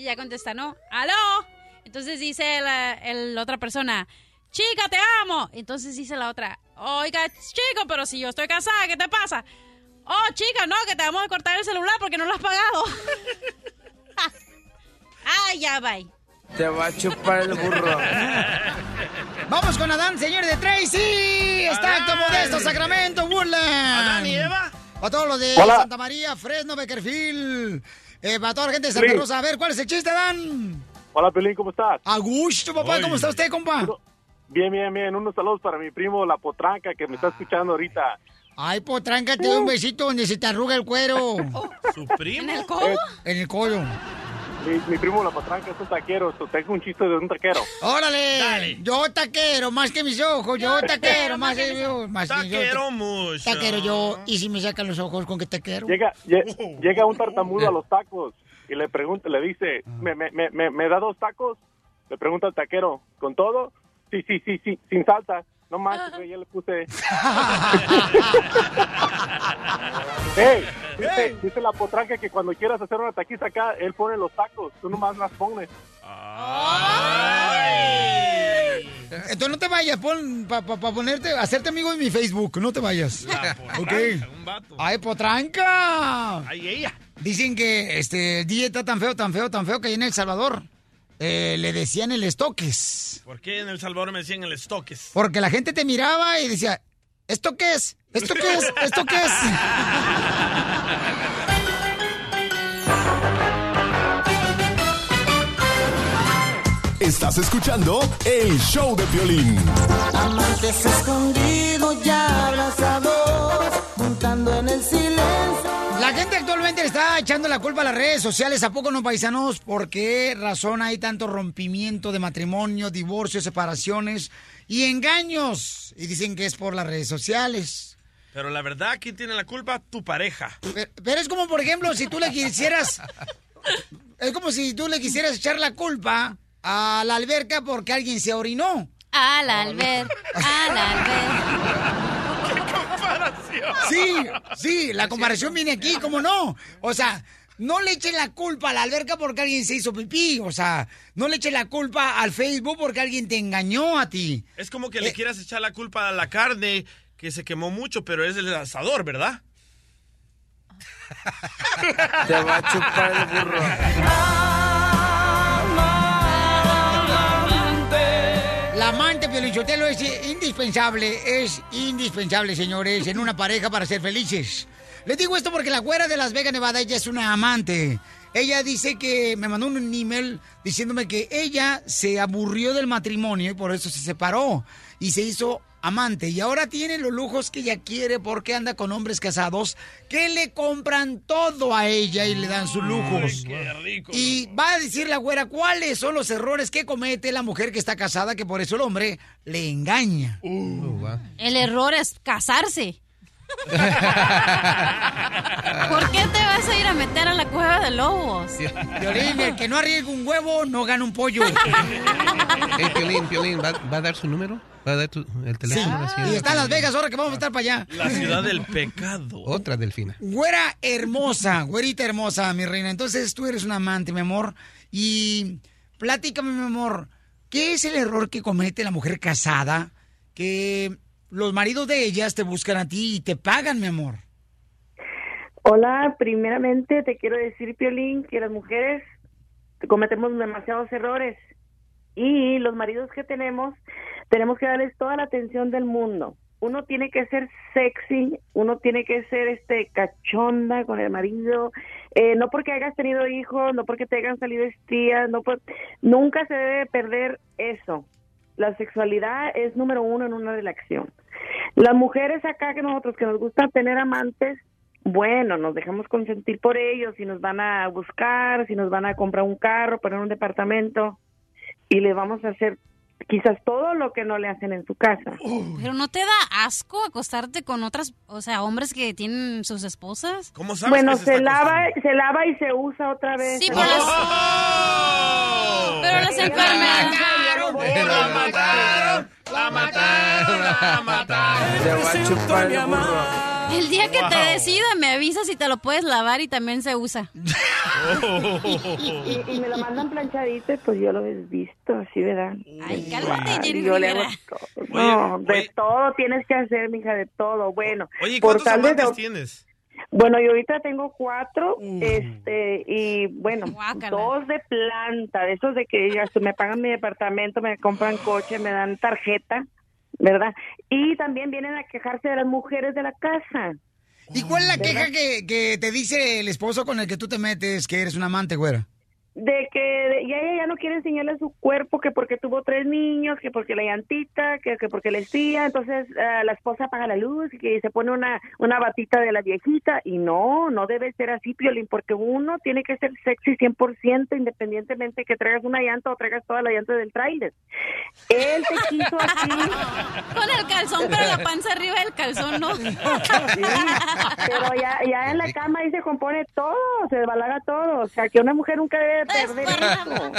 Y ya contesta, ¿no? ¡Aló! Entonces dice la el- otra persona, chica, te amo. Entonces dice la otra, oiga, chico, pero si yo estoy casada, ¿qué te pasa? Oh, chica, no, que te vamos a cortar el celular porque no lo has pagado. [laughs] ah, ya, bye. Te va a chupar el burro. Vamos con Adán, señor de Tracy. Está acto modesto, Sacramento, Woodland. Adán y Eva. Para todos los de Hola. Santa María, Fresno, Beckerfield. Eh, para toda la gente de Santa. Rosa. A ver, ¿cuál es el chiste, Dan? Hola, Pelín, ¿cómo estás? A gusto, papá. ¿Cómo está usted, compa? Bien, bien, bien. Unos saludos para mi primo La Potranca, que me está escuchando ahorita. Ay, potranca, te doy un besito donde se te arruga el cuero. ¿Su [laughs] primo? ¿En el codo? En el codo. Mi, mi primo La Potranca es un taquero. tengo un chiste de un taquero. ¡Órale! Yo taquero, más que mis ojos. Yo taquero, más que. Más que yo. Taquero mucho. Taquero yo. ¿Y si me sacan los ojos con que taquero? Llega, lle- llega un tartamudo a los tacos y le pregunta, le dice, ¿me, me, me, me, me da dos tacos? Le pregunta al taquero, ¿con todo? Sí, sí, sí, sí, sin salsa. No manches, [laughs] güey, ya le puse. [laughs] Ey, dice, dice la potranca que cuando quieras hacer una taquiza acá, él pone los tacos, tú nomás las pones. Entonces no te vayas, pon para ponerte, hacerte amigo de mi Facebook, no te vayas. ok. Un vato. Ay, potranca. Ay, ella. Dicen que este DJ está tan feo, tan feo, tan feo que ahí en El Salvador eh, le decían el estoques. ¿Por qué en El Salvador me decían el estoques? Porque la gente te miraba y decía, ¿esto qué es? ¿Esto qué es? ¿Esto qué es? Estás escuchando el show de violín. Amantes escondidos ya abrazados, montando en el silencio. La gente actualmente le está echando la culpa a las redes sociales. ¿A poco no, paisanos? ¿Por qué razón hay tanto rompimiento de matrimonio, divorcios, separaciones y engaños? Y dicen que es por las redes sociales. Pero la verdad, ¿quién tiene la culpa? Tu pareja. Pero, pero es como, por ejemplo, si tú le quisieras... Es como si tú le quisieras echar la culpa a la alberca porque alguien se orinó. Al alber, al alber. Sí, sí, la comparación viene aquí, ¿cómo no? O sea, no le echen la culpa a la alberca porque alguien se hizo pipí. O sea, no le echen la culpa al Facebook porque alguien te engañó a ti. Es como que le quieras echar la culpa a la carne que se quemó mucho, pero es el asador, ¿verdad? Te va a chupar el burro. [laughs] La amante Piolichotelo es indispensable, es indispensable, señores, en una pareja para ser felices. Les digo esto porque la güera de Las Vegas, Nevada, ella es una amante. Ella dice que me mandó un email diciéndome que ella se aburrió del matrimonio y por eso se separó y se hizo amante. Y ahora tiene los lujos que ella quiere porque anda con hombres casados que le compran todo a ella y le dan sus lujos. Y va a decir la güera cuáles son los errores que comete la mujer que está casada, que por eso el hombre le engaña. El error es casarse. ¿Por qué te vas a ir a meter a la cueva de lobos? Piolín, el que no arriesga un huevo no gana un pollo. Hey, Piolín, Piolín, ¿va, va a dar su número? ¿Va a dar tu- el Sí, teléfono? ciudad? y está en Las Vegas ahora que vamos a estar para allá. La ciudad del pecado. Otra delfina. Güera hermosa, güerita hermosa, mi reina. Entonces tú eres un amante, mi amor. Y platícame, mi amor, ¿qué es el error que comete la mujer casada? Que los maridos de ellas te buscan a ti y te pagan, mi amor. Hola, primeramente te quiero decir, Piolín, que las mujeres cometemos demasiados errores y los maridos que tenemos tenemos que darles toda la atención del mundo. Uno tiene que ser sexy, uno tiene que ser este cachonda con el marido, eh, no porque hayas tenido hijos, no porque te hayan salido estrías, no por- nunca se debe perder eso. La sexualidad es número uno en una relación. Las mujeres acá que nosotros que nos gusta tener amantes, bueno, nos dejamos consentir por ellos, si nos van a buscar, si nos van a comprar un carro, poner un departamento, y le vamos a hacer quizás todo lo que no le hacen en su casa. Pero no te da asco acostarte con otras, o sea, hombres que tienen sus esposas. ¿Cómo Bueno, se lava, se lava y se usa otra vez. Sí, pero las, pero las enfermedades. La mataron, la mataron, la mataron. Te va a chupar el burro. El día que te Wow. decida me avisas si te lo puedes lavar y también se usa. [laughs] Y, y me lo mandan planchadito y pues yo lo he visto, así, ¿verdad? Ay, cálmate, Jenny yo le hago todo. No, de todo tienes que hacer, mija, de todo. Bueno, Oye, ¿cuántos de- tienes? Bueno, yo ahorita tengo cuatro, este, y bueno, dos de planta, de esos de que ya se me pagan mi departamento, me compran coche, me dan tarjeta, ¿verdad? Y también vienen a quejarse de las mujeres de la casa. ¿Y cuál es la queja que, que te dice el esposo con el que tú te metes que eres un amante, güera? De que de- ya ella ya no quiere enseñarle su cuerpo que porque tuvo tres niños que porque la llantita que, que porque la estía entonces ah, la esposa apaga la luz y que se pone una una batita de la viejita y no no debe ser así Piolín porque uno tiene que ser sexy 100% independientemente que traigas una llanta o traigas toda la llanta del tráiler él te quiso así [laughs] Con el calzón, pero la panza arriba del calzón, ¿no? Sí, pero ya, ya en la cama ahí se compone todo, se desbalaga todo. O sea, que una mujer nunca debe perder eso.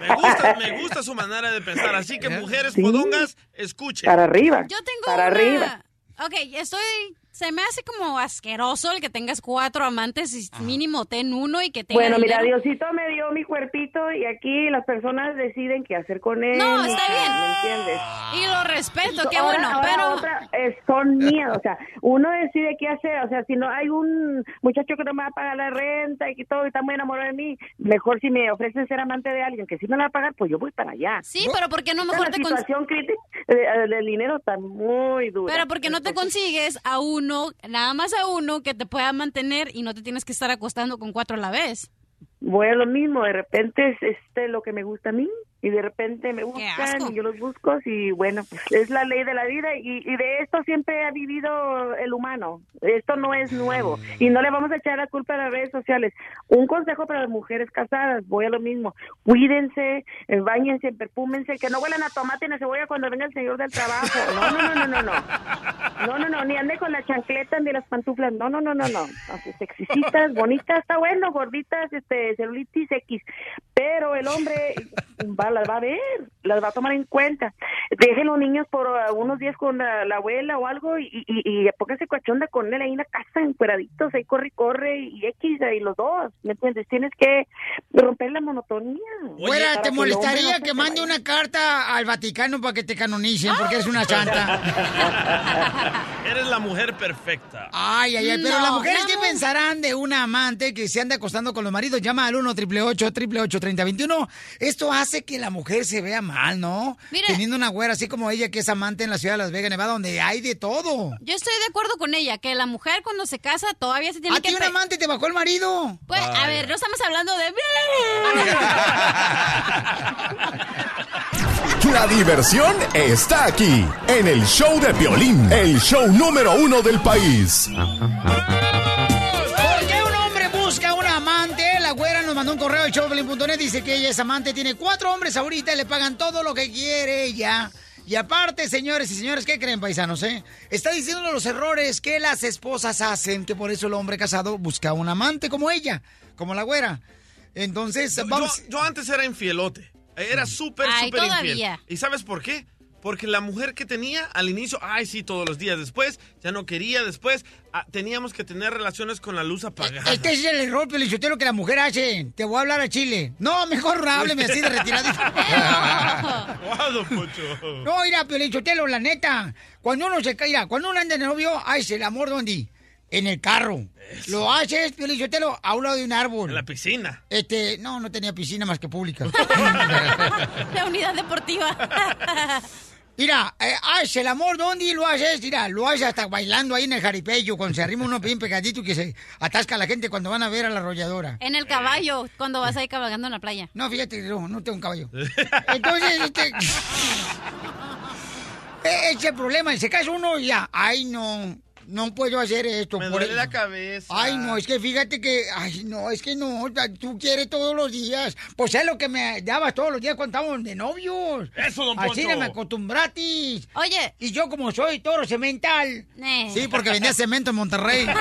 Me gusta, me gusta su manera de pensar. Así que mujeres podongas, escuchen. Para arriba. Yo tengo Para una- arriba. Ok, estoy... Se me hace como asqueroso el que tengas cuatro amantes y mínimo ten uno y que tenga Bueno, mira, dinero. Diosito me dio mi cuerpito y aquí las personas deciden qué hacer con él. No, está bien. ¿Me entiendes? Y lo respeto, qué Ahora- bueno, ahora pero... otra, eh, son mías, o sea, uno decide qué hacer, o sea, si no hay un muchacho que no me va a pagar la renta y que todo y está muy enamorado de mí, mejor si me ofrecen ser amante de alguien que sí me la va a pagar, pues yo voy para allá. Sí, pero ¿por qué no mejor la te cons- situación crítica eh, del dinero está muy dura. Pero porque no te consigues a uno, nada más a uno que te pueda mantener y no te tienes que estar acostando con cuatro a la vez. Voy a lo mismo, de repente es este lo que me gusta a mí y de repente me buscan y yo los busco y bueno, pues es la ley de la vida y, y de esto siempre ha vivido el humano. Esto no es nuevo y no le vamos a echar la culpa a las redes sociales. Un consejo para las mujeres casadas, voy a lo mismo. Cuídense, eh, bañense, perfúmense, que no huelan a tomate ni a cebolla cuando venga el señor del trabajo. No, no, no, no, no, no. No, no, no, ni ande con la chancleta ni las pantuflas. No, no, no, no, no. Así, sexicitas, bonitas, está bueno, gorditas, este, celulitis X. Pero el hombre va, las va a ver, las va a tomar en cuenta. Dejen los niños por uh, unos días con la, la abuela o algo y, y, y póngase cochonda con él ahí en la casa, encueraditos, ahí corre y corre y X, ahí los dos, ¿me entiendes? Tienes que romper la monotonía. Para ¿te molestaría que mande una carta al Vaticano para que te canonicen porque eres una santa? [laughs] Eres la mujer perfecta. Ay, ay, ay, pero No, las mujeres, no. ¿qué pensarán de una amante que se anda acostando con los maridos? Llama al 1 888 888 3021 Esto hace que la mujer se vea mal, ¿no? Mire. Teniendo una güera, así como ella que es amante en la ciudad de Las Vegas, Nevada, donde hay de todo. Yo estoy de acuerdo con ella, que la mujer cuando se casa todavía se tiene ¿A que... ti un amante te bajó el marido? Pues, a ver, no estamos hablando de... [laughs] La diversión está aquí, en el show de violín, el show número uno del país. ¿Por showbelín.net, dice que ella es amante, tiene cuatro hombres ahorita y le pagan todo lo que quiere ella. Y aparte, señores y señores, ¿qué creen, paisanos, eh? Está diciendo los errores que las esposas hacen, que por eso el hombre casado busca un amante como ella, como la güera. Entonces, Yo, vamos... yo antes era infielote. Era súper, Ay, súper infiel. todavía. ¿Y sabes por qué? Porque la mujer que tenía al inicio, ay, sí, todos los días. Después, ya no quería. Después, ah, teníamos que tener relaciones con la luz apagada. Este es el error, Pelichotelo, que la mujer hace. Te voy a hablar a Chile. No, mejor hábleme así de [laughs] Poncho. No, mira, Pelichotelo, la neta. Cuando uno se cae, cuando uno anda de novio, hace el amor, ¿dónde? En el carro. Lo haces, Pelichotelo, a un lado de un árbol. En la piscina. Este, no, no tenía piscina más que pública. [laughs] [laughs] La unidad deportiva. Mira, eh, haces el amor, ¿dónde lo haces? Mira, lo haces hasta bailando ahí en el jaripello, cuando se arrima uno bien pegadito y que se atasca a la gente cuando van a ver a la arrolladora. En el caballo, cuando vas ahí cabalgando en la playa. No, fíjate, no, no tengo un caballo. Entonces, este... [laughs] e- Ese es el problema, se casa uno y ya, ay no, no puedo hacer esto. Me por duele eso. la cabeza. Ay, no, es que fíjate que, ay, no, es que no, tú quieres todos los días. Pues es lo que me dabas todos los días cuando estábamos de novios. Eso, don Así Poncho. me acostumbratis. Oye. Y yo como soy toro cemental. Eh. Sí, porque vendía cemento en Monterrey. [laughs]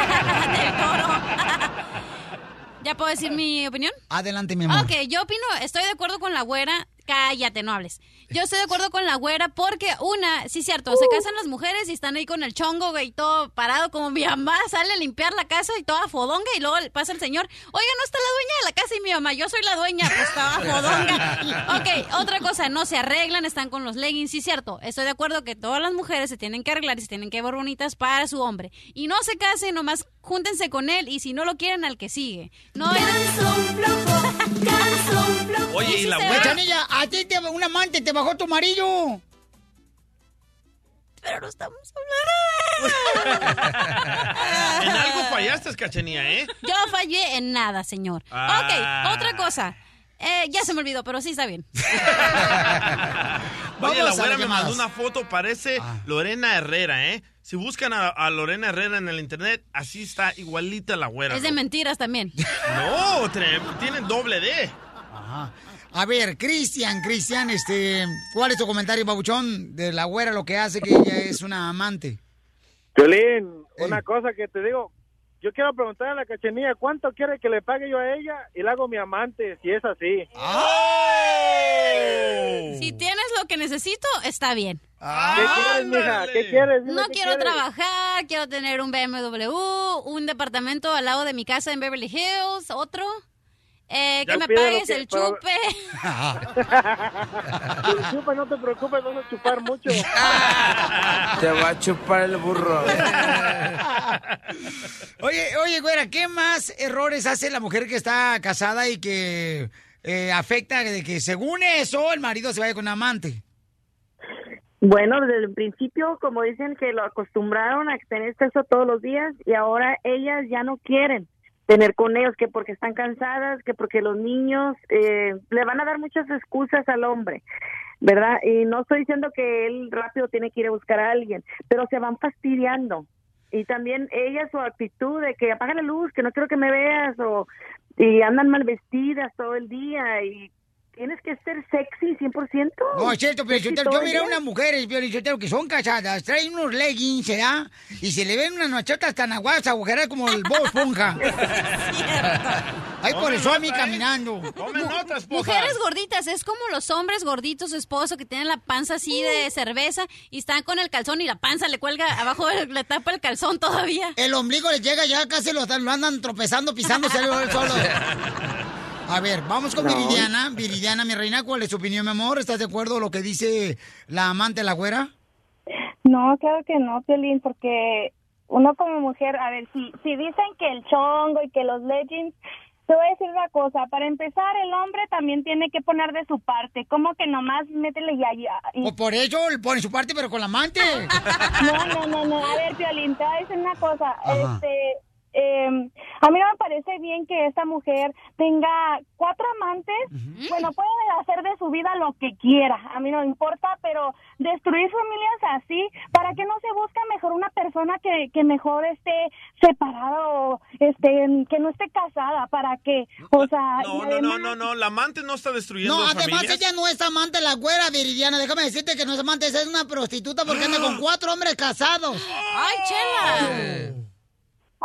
¿Ya puedo decir mi opinión? Adelante, mi amor. Ok, yo opino, estoy de acuerdo con la güera. Cállate, no hables. Yo estoy de acuerdo con la güera porque, una, sí, cierto, se casan las mujeres y están ahí con el chongo, güey, todo parado, como mi mamá sale a limpiar la casa y toda fodonga y luego pasa el señor, oiga, no está la dueña de la casa y mi mamá, yo soy la dueña, pues estaba [laughs] fodonga. Ok, otra cosa, no se arreglan, están con los leggings, sí, cierto, estoy de acuerdo que todas las mujeres se tienen que arreglar y se tienen que ver bonitas para su hombre. Y no se casen, nomás júntense con él y si no lo quieren, al que sigue. No Oye, y la Güey, güera. A ti te, un amante te bajó tu marido. Pero no estamos [laughs] En algo fallaste, cachenía, ¿eh? Yo fallé en nada, señor. Ah. Ok, otra cosa. Eh, ya se me olvidó, pero sí está bien. [laughs] Oye, Vamos la a güera ver me mandó una foto, parece Lorena Herrera, ¿eh? Si buscan a, a Lorena Herrera en el internet, así está igualita la güera. Es de mentiras también. No, tiene doble D. A ver, Cristian, Cristian, este, ¿cuál es tu comentario, babuchón, de la güera lo que hace que ella es una amante? Violín, una cosa que te digo, yo quiero preguntar a la cachenía, ¿cuánto quiere que le pague yo a ella y la hago mi amante, si es así? Si tienes lo que necesito, está bien. ¿Qué quieres, mija? ¿Qué quieres? Dime No qué quiero quieres. trabajar, quiero tener un BMW, un departamento al lado de mi casa en Beverly Hills, otro. Eh, que me pagues que- el chupe. El [laughs] chupe, no te preocupes, vamos a chupar mucho. [laughs] Te va a chupar el burro. [laughs] Oye, oye, güera, ¿qué más errores hace la mujer que está casada y que eh, afecta de que según eso el marido se vaya con un amante? Bueno, desde el principio, como dicen que lo acostumbraron a tener sexo todos los días y ahora ellas ya no quieren tener con ellos, que porque están cansadas, que porque los niños eh, le van a dar muchas excusas al hombre, ¿verdad? Y no estoy diciendo que él rápido tiene que ir a buscar a alguien, pero se van fastidiando. Y también ella, su actitud de que apaga la luz, que no quiero que me veas, o y andan mal vestidas todo el día y tienes que ser sexy 100%. No, es cierto, pero yo, el miré a unas mujeres, Piolichotelo, que son casadas, traen unos leggings, ¿verdad? Y se le ven unas nochotas tan aguadas, agujeradas como el Bob Esponja. [laughs] Ay, por eso a mí caminando. Mujeres gorditas, es como los hombres gorditos, su esposo, que tienen la panza así de cerveza y están con el calzón y la panza le cuelga abajo, de- [laughs] le tapa el calzón todavía. El ombligo les llega ya casi lo, lo andan tropezando, pisándose él solo. [laughs] A ver, vamos con No. Viridiana. Viridiana, mi reina, ¿cuál es tu opinión, mi amor? ¿Estás de acuerdo con lo que dice la amante de la güera? No, claro que no, Piolín, porque uno como mujer, a ver, si, si dicen que el chongo y que los leggings Te voy a decir una cosa, para empezar el hombre también tiene que poner de su parte, como que nomás métele ya ya. y- O por eso él pone su parte, pero con la amante. [laughs] No, no, no, no, a ver, Piolín, te voy a decir una cosa, Ajá. este, eh, a mí no me parece bien que esta mujer tenga cuatro amantes, bueno, puede hacer de su vida lo que quiera, a mí no me importa, pero destruir familias así, ¿para qué no se busca mejor una persona que, que mejor esté separada o este, que no esté casada, para que, o sea, No, no, además- no, no, no, la amante no está destruyendo No, además familias. ella no es amante la güera, Viridiana. Déjame decirte que no es amante, esa es una prostituta porque anda con [gasps] cuatro hombres casados. ¡Ay, chela!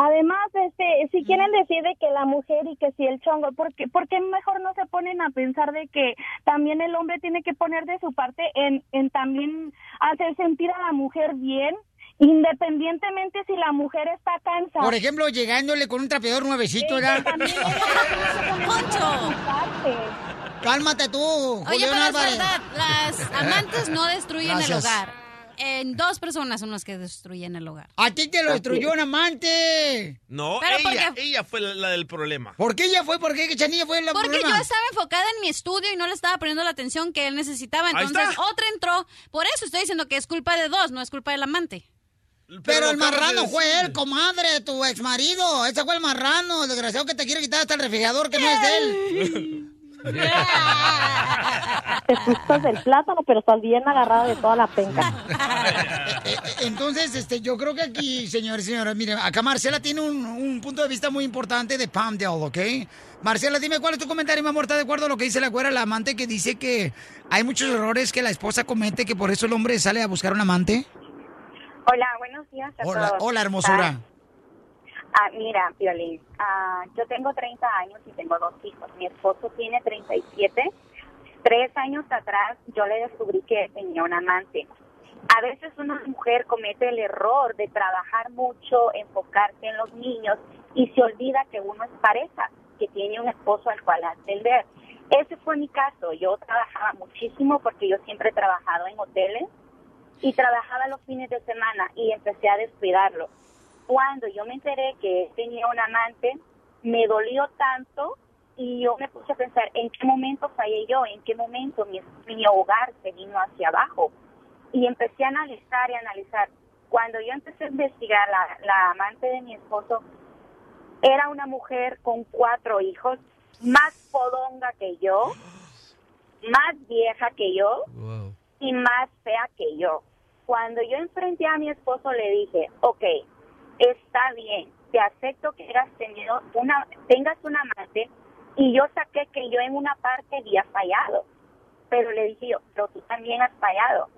Además, este, si quieren decir de que la mujer y que si el chongo, ¿por qué, por qué mejor no se ponen a pensar de que también el hombre tiene que poner de su parte en, en también hacer sentir a la mujer bien, independientemente si la mujer está cansada? Por ejemplo, llegándole con un trapeador nuevecito, ¿verdad? [laughs] Cálmate tú, Oye, Julián pero es Álvarez. verdad, las amantes no destruyen Gracias. el hogar. En dos personas son las que destruyen el hogar. A ti te lo destruyó un amante. No, Pero ella, porque- ella fue la, la del problema. ¿Por qué ella fue? ¿Por qué Chanilla fue la Porque problema? yo estaba enfocada en mi estudio y no le estaba poniendo la atención que él necesitaba. Entonces otra entró. Por eso estoy diciendo que es culpa de dos, no es culpa del amante. Pero el de marrano fue él, comadre, tu ex marido. Ese fue el marrano, el desgraciado que te quiere quitar hasta el refrigerador que no es de él. [laughs] Te [laughs] gustas del plátano, pero estás bien agarrada de toda la penca. Entonces, este, yo creo que aquí, señores y señoras, miren, acá Marcela tiene un, un punto de vista muy importante de Palmdale, ¿ok? Marcela, dime cuál es tu comentario, mi amor. ¿Estás de acuerdo a lo que dice la güera, la amante, que dice que hay muchos errores que la esposa comete, que por eso el hombre sale a buscar un amante? Hola, buenos días a Hola, todos. hola, hermosura. Ah, mira, Violín, ah, yo tengo 30 años y tengo dos hijos. Mi esposo tiene 37. Tres años atrás yo le descubrí que tenía un amante. A veces una mujer comete el error de trabajar mucho, enfocarse en los niños y se olvida que uno es pareja, que tiene un esposo al cual atender. Ese fue mi caso. Yo trabajaba muchísimo porque yo siempre he trabajado en hoteles y trabajaba los fines de semana y empecé a descuidarlo. Cuando yo me enteré que tenía un amante, me dolió tanto y yo me puse a pensar en qué momento fallé yo, en qué momento mi, mi hogar se vino hacia abajo. Y empecé a analizar y analizar. Cuando yo empecé a investigar, la, la amante de mi esposo era una mujer con cuatro hijos, más podonga que yo, más vieja que yo y más fea que yo. Cuando yo enfrenté a mi esposo le dije, ok, está bien, te acepto que hayas tenido una, tengas un amante y yo saqué que yo en una parte había fallado, pero le dije yo, pero tú también has fallado.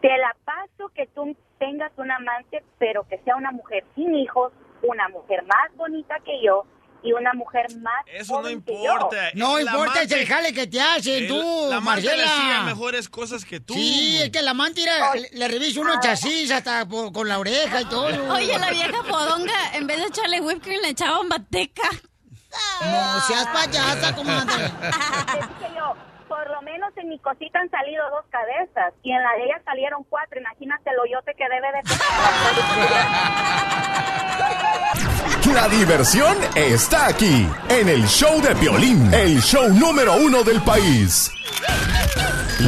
Te la paso que tú tengas un amante, pero que sea una mujer sin hijos, una mujer más bonita que yo y una mujer más Eso no joven que yo. importa. No La importa, es amante- el jale que te hacen, el- tú, La amante le hacía Marcela. mejores cosas que tú. Sí, es que la amante mira, le, le revisa uno chasis hasta por- con la oreja y todo. [laughs] Oye, la vieja podonga, en vez de echarle whipped cream, le echaba manteca. No seas payasa, comadre. [laughs] Le dije yo, por lo menos en mi cosita han salido dos cabezas y en la de ella salieron cuatro. Imagínate el hoyote que debe de [laughs] La diversión está aquí, en el show de violín, el show número uno del país.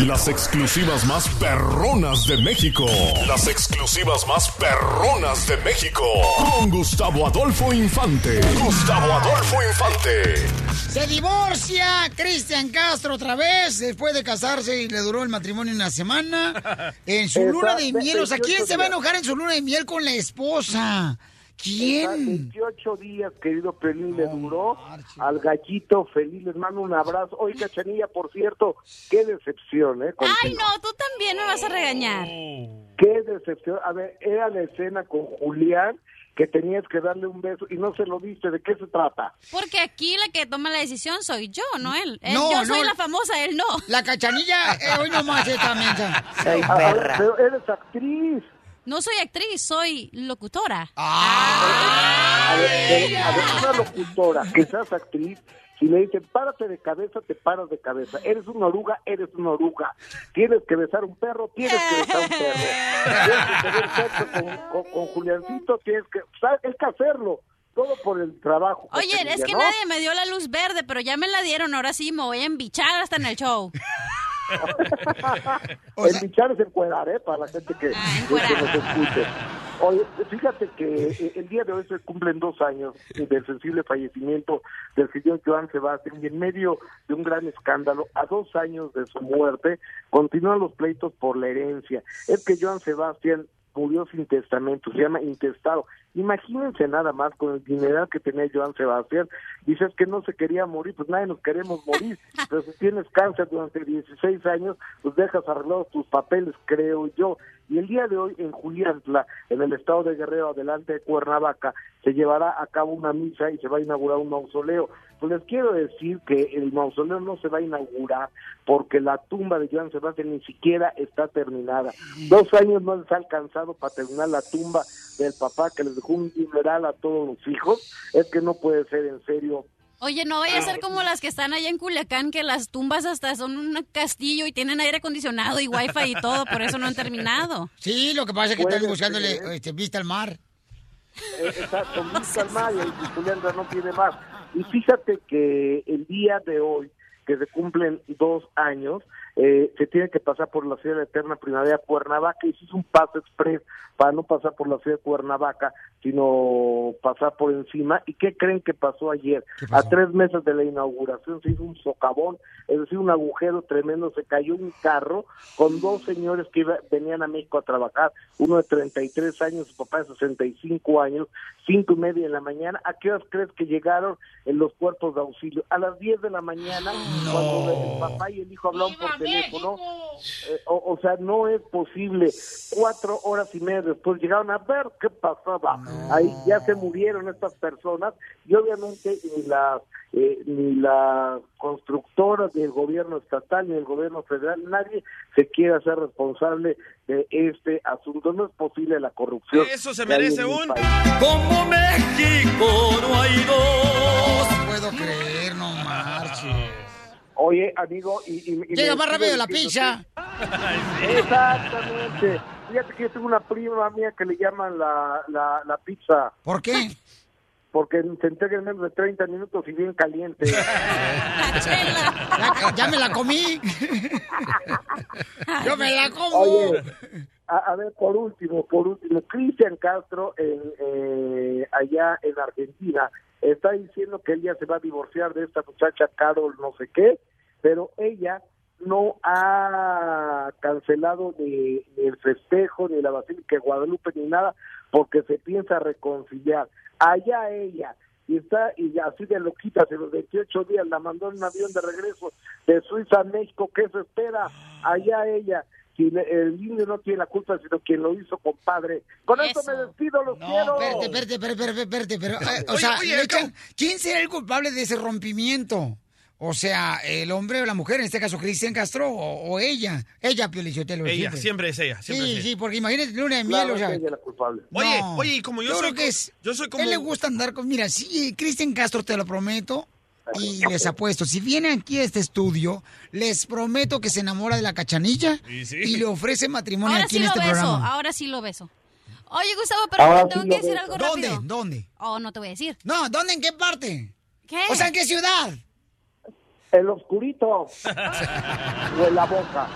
Las exclusivas más perronas de México. Las exclusivas más perronas de México. Con Gustavo Adolfo Infante. Gustavo Adolfo Infante. Se divorcia Cristian Castro otra vez después de casarse y le duró el matrimonio una semana. En su [laughs] luna de miel, o sea, ¿quién 28 se va a enojar en su luna de miel con la esposa? ¿Quién? 28 días, querido Pelín, le duró al gallito feliz. Les mando un abrazo. Oye, Cachanilla, por cierto, qué decepción, ¿eh? Ay, no, tú también me vas a regañar. Qué decepción. A ver, era la escena con Julián que tenías que darle un beso y no se lo diste. ¿De qué se trata? Porque aquí la que toma la decisión soy yo, no él. Él- No, yo soy no. la famosa, él no. La cachanilla, eh, hoy nomás esta mensa. A ver, pero eres actriz. No soy actriz, soy locutora. A ver, a ver, una locutora, que seas actriz, si le dicen, párate de cabeza, te paras de cabeza. Eres una oruga, eres una oruga. Tienes que besar un perro, tienes que besar un perro. Tienes que tener sexo con, con, con Juliancito, tienes que... ¿sabes? Es que hacerlo. todo por el trabajo. Oye, es que ¿no? nadie me dio la luz verde, pero ya me la dieron. Ahora sí me voy a embichar hasta en el show. [laughs] [laughs] el bichar es encuerar, ¿eh? Para la gente que, Ah, que nos escuche. Oye, fíjate que eh, el día de hoy se cumplen dos años del sensible fallecimiento del señor Joan Sebastián y en medio de un gran escándalo, a dos años de su muerte, continúan los pleitos por la herencia. Es que Joan Sebastián murió sin testamento, se llama intestado. Imagínense nada más con el dinero que tenía Joan Sebastián. Dices que no se quería morir, pues nadie nos queremos morir. [laughs] Pero si tienes cáncer durante 16 años, pues dejas arreglados tus papeles, creo yo. Y el día de hoy en Juliantla, en el estado de Guerrero, adelante de Cuernavaca, se llevará a cabo una misa y se va a inaugurar un mausoleo. Pues les quiero decir que el mausoleo no se va a inaugurar porque la tumba de Joan Sebastián ni siquiera está terminada. Dos años no les ha alcanzado para terminar la tumba del papá que les dejó un dineral a todos los hijos. Es que no puede ser en serio Oye, no vaya a ser como las que están allá en Culiacán, que las tumbas hasta son un castillo y tienen aire acondicionado y wifi y todo, por eso no han terminado. Sí, lo que pasa es que están buscándole este, vista al mar. Eh, Exacto, [laughs] vista al mar y el Julián no tiene más. Y fíjate que el día de hoy, que se cumplen dos años, eh, se tiene que pasar por la ciudad de Eterna Primavera Cuernavaca y se hizo un paso express para no pasar por la ciudad de Cuernavaca, sino pasar por encima. ¿Y qué creen que pasó ayer? A tres meses de la inauguración se hizo un socavón, es decir, un agujero tremendo, se cayó un carro con dos señores que iba- venían a México a trabajar, uno de 33 años, su papá de 65 años, cinco y media de la mañana. ¿A qué horas crees que llegaron en los cuerpos de auxilio? A las 10 de la mañana, cuando el papá y el hijo hablaron por teléfono. Eh, o, o sea, no es posible. Cuatro horas y media después llegaron a ver qué pasaba. Ahí ya se murieron estas personas y obviamente ni las eh, ni las constructoras, ni el gobierno estatal, ni el gobierno federal, nadie se quiere hacer responsable de este asunto. No es posible la corrupción. Eso se merece un-. Como México no hay dos. No puedo creer, no marches. Oye, amigo, y... y- y Llega más rápido la pizza. Exactamente. Fíjate que yo tengo una prima mía que le llaman la, la, la pizza. ¿Por qué? Porque se entrega en menos de 30 minutos y bien caliente. [laughs] Ya, ya me la comí. [laughs] Yo me la como. Oye, a, a ver, por último, por último, Cristian Castro, en, eh, allá en Argentina, está diciendo que él ya se va a divorciar de esta muchacha Carol no sé qué, pero ella no ha cancelado ni, ni el festejo, ni la Basílica de Guadalupe, ni nada, porque se piensa reconciliar. Allá ella, y está y así de loquita, hace los 28 días la mandó en un avión de regreso de Suiza a México, ¿qué se espera? Allá ella. Le- el indio no tiene la culpa, sino quien lo hizo, compadre. Con esto me despido, los quiero. Espérate, espérate, espérate, espérate, pero, eh, o Oye, sea, oye, echan- ¿quién será el culpable de ese rompimiento? O sea, el hombre o la mujer, en este caso Cristian Castro, o, o ella. Ella, Pio Lizotelo, Ella, siempre es ella. Siempre Sí, es sí, ella. porque imagínate luna de miel, Claro o sea. ella es la culpable. Oye, No. oye, y como yo soy creo que es, yo soy como- él le gusta andar con, mira, sí, Cristian Castro te lo prometo y les apuesto, si viene aquí a este estudio, les prometo que se enamora de la cachanilla Y sí. y le ofrece matrimonio Ahora aquí sí en lo este beso, programa. ahora sí lo beso. Oye, Gustavo, pero Ahora tengo sí que lo decir beso. algo ¿Dónde? rápido. ¿Dónde? Oh, no te voy a decir. No, ¿dónde? ¿En qué parte? ¿Qué? O sea, ¿en qué ciudad? El oscurito. o en la boca.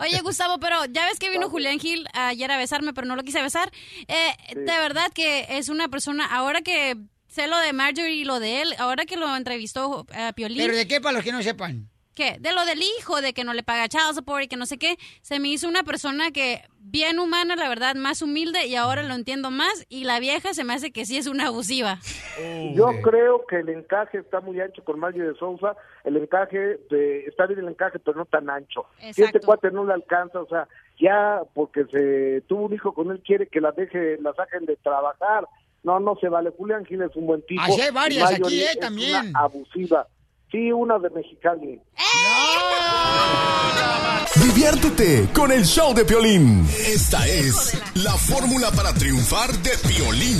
Oye, Gustavo, pero ya ves que vino Julián Gil ayer a besarme, pero no lo quise besar. Eh, De verdad que es una persona, ahora que sé lo de Marjorie y lo de él, ahora que lo entrevistó a Piolín. ¿Pero de qué para los que no sepan? ¿Qué? De lo del hijo, de que no le paga child support y que no sé qué. Se me hizo una persona que bien humana, la verdad, más humilde y ahora lo entiendo más. Y la vieja se me hace que sí es una abusiva. Yo creo que el encaje está muy ancho con Mario de Sousa. El encaje, de, está bien el encaje, pero no tan ancho. Si este cuate no le alcanza, o sea, ya porque se tuvo un hijo con él, quiere que la deje, la saquen de trabajar. No, no se vale. Julián Gil es un buen tipo. Así hay varias y aquí, eh, es también. Una abusiva. Sí, una de Mexicali. Diviértete con el show de Piolín. Esta es la fórmula para triunfar de Piolín.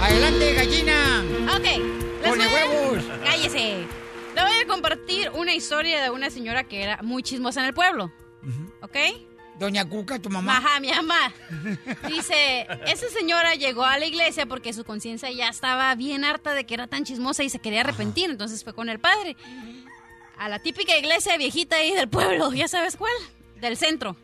Adelante, gallina. Ok. Pone voy a- huevos. Cállese. Le voy a compartir una historia de una señora que era muy chismosa en el pueblo. ¿Ok? Doña Cuca, tu mamá. Ajá, mi mamá. Dice, esa señora llegó a la iglesia porque su conciencia ya estaba bien harta de que era tan chismosa y se quería arrepentir, entonces fue con el padre. A la típica iglesia viejita ahí del pueblo, ¿ya sabes cuál? Del centro.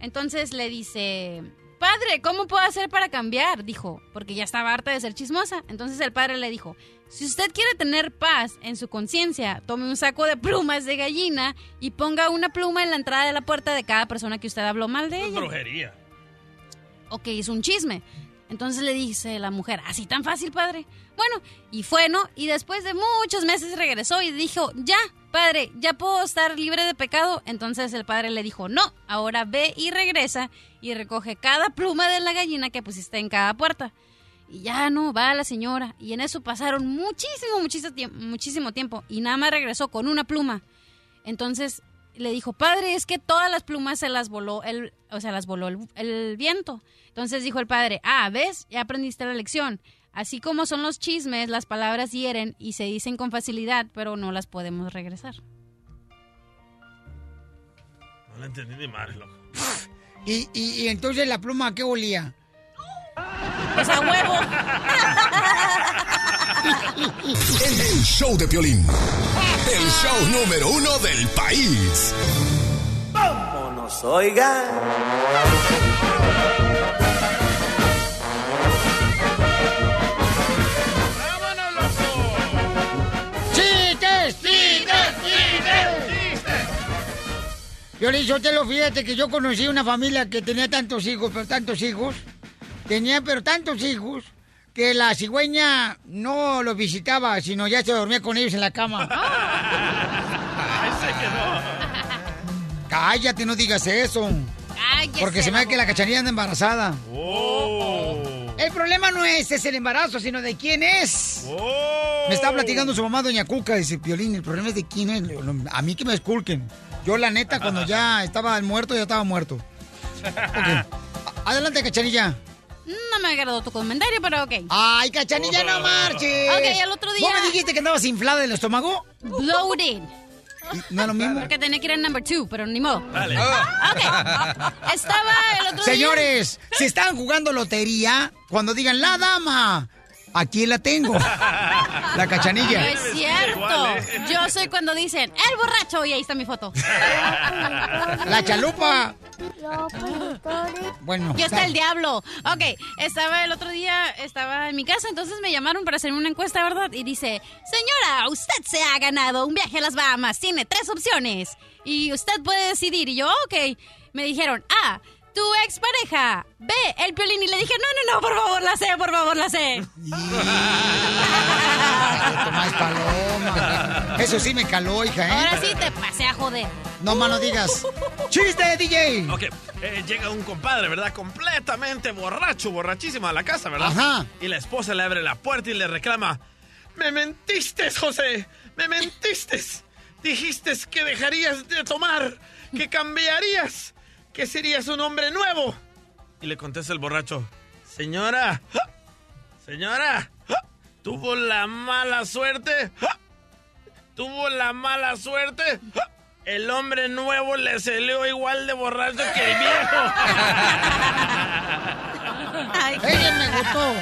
Entonces le dice, padre, ¿cómo puedo hacer para cambiar? Dijo, porque ya estaba harta de ser chismosa. Entonces el padre le dijo, si usted quiere tener paz en su conciencia, tome un saco de plumas de gallina y ponga una pluma en la entrada de la puerta de cada persona que usted habló mal de Es ella. brujería. Ok, es un chisme. Entonces le dice la mujer, ¿así tan fácil, padre? Bueno, y fue, ¿no? Y después de muchos meses regresó y dijo, ya, padre, ya puedo estar libre de pecado. Entonces el padre le dijo, no, ahora ve y regresa y recoge cada pluma de la gallina que pusiste en cada puerta. Y ya no, va la señora. Y en eso pasaron muchísimo, muchísimo, tiemp- muchísimo tiempo. Y nada más regresó con una pluma. Entonces le dijo, padre, es que todas las plumas se las voló el, o sea, las voló el, el viento. Entonces dijo el padre, ah, ¿ves? Ya aprendiste la lección. Así como son los chismes, las palabras hieren y se dicen con facilidad, pero no las podemos regresar. No la entendí ni madre, loco. Y, y, y entonces la pluma, ¿a qué olía? Pues a huevo. El, el show de Piolín. El show número uno del país. Vámonos, oiga. ¡Chistes! ¡Chistes! ¡Chistes! Violín Sotelo, fíjate que yo conocí una familia que tenía tantos hijos, pero tantos hijos. Tenía, pero tantos hijos, que la cigüeña no los visitaba, sino ya se dormía con ellos en la cama. [laughs] Cállate, no digas eso. Porque se me da que la cachanilla anda embarazada. El problema no es, es el embarazo, sino de quién es. Me está platicando su mamá, doña Cuca, dice, Piolín, el problema es de quién es. A mí que me esculquen. Yo, la neta, cuando ya estaba muerto, ya estaba muerto. Ok. [laughs] Adelante, cachanilla. No me agradó tu comentario, pero ok. Ay, cachanilla, no marches. Ok, el otro día. ¿Vos me dijiste que andabas inflada del estómago? Bloated. No es lo mismo. Porque tenía que ir en number two, pero ni modo. Dale. Ok. Estaba el otro día. Señores, si están jugando lotería, cuando digan la dama, aquí la tengo. La cachanilla. No es cierto. Yo soy cuando dicen el borracho y ahí está mi foto. La chalupa. Bueno. Yo está el diablo. Ok, estaba el otro día, estaba en mi casa, entonces me llamaron para hacer una encuesta, ¿verdad? Y dice, señora, usted se ha ganado un viaje a las Bahamas. Tiene tres opciones. Y usted puede decidir. Y yo, ok. Me dijeron, A, tu expareja. B, el piolín. Y le dije, no, no, no, por favor, la sé, por favor, la sé. Tomás paloma. Eso sí me caló, hija, ¿eh? Ahora sí te pasé a joder. No más no digas. [laughs] ¡Chiste, DJ! Ok, eh, llega un compadre, ¿verdad? Completamente borracho, borrachísimo a la casa, ¿verdad? Ajá. Y la esposa le abre la puerta y le reclama, me mentiste, José, me mentiste. Dijiste que dejarías de tomar, que cambiarías, que serías un hombre nuevo. Y le contesta el borracho, señora, señora, tuvo la mala suerte, tuvo la mala suerte. El hombre nuevo le salió igual de borracho que el viejo. [laughs] ¡Ella me gustó!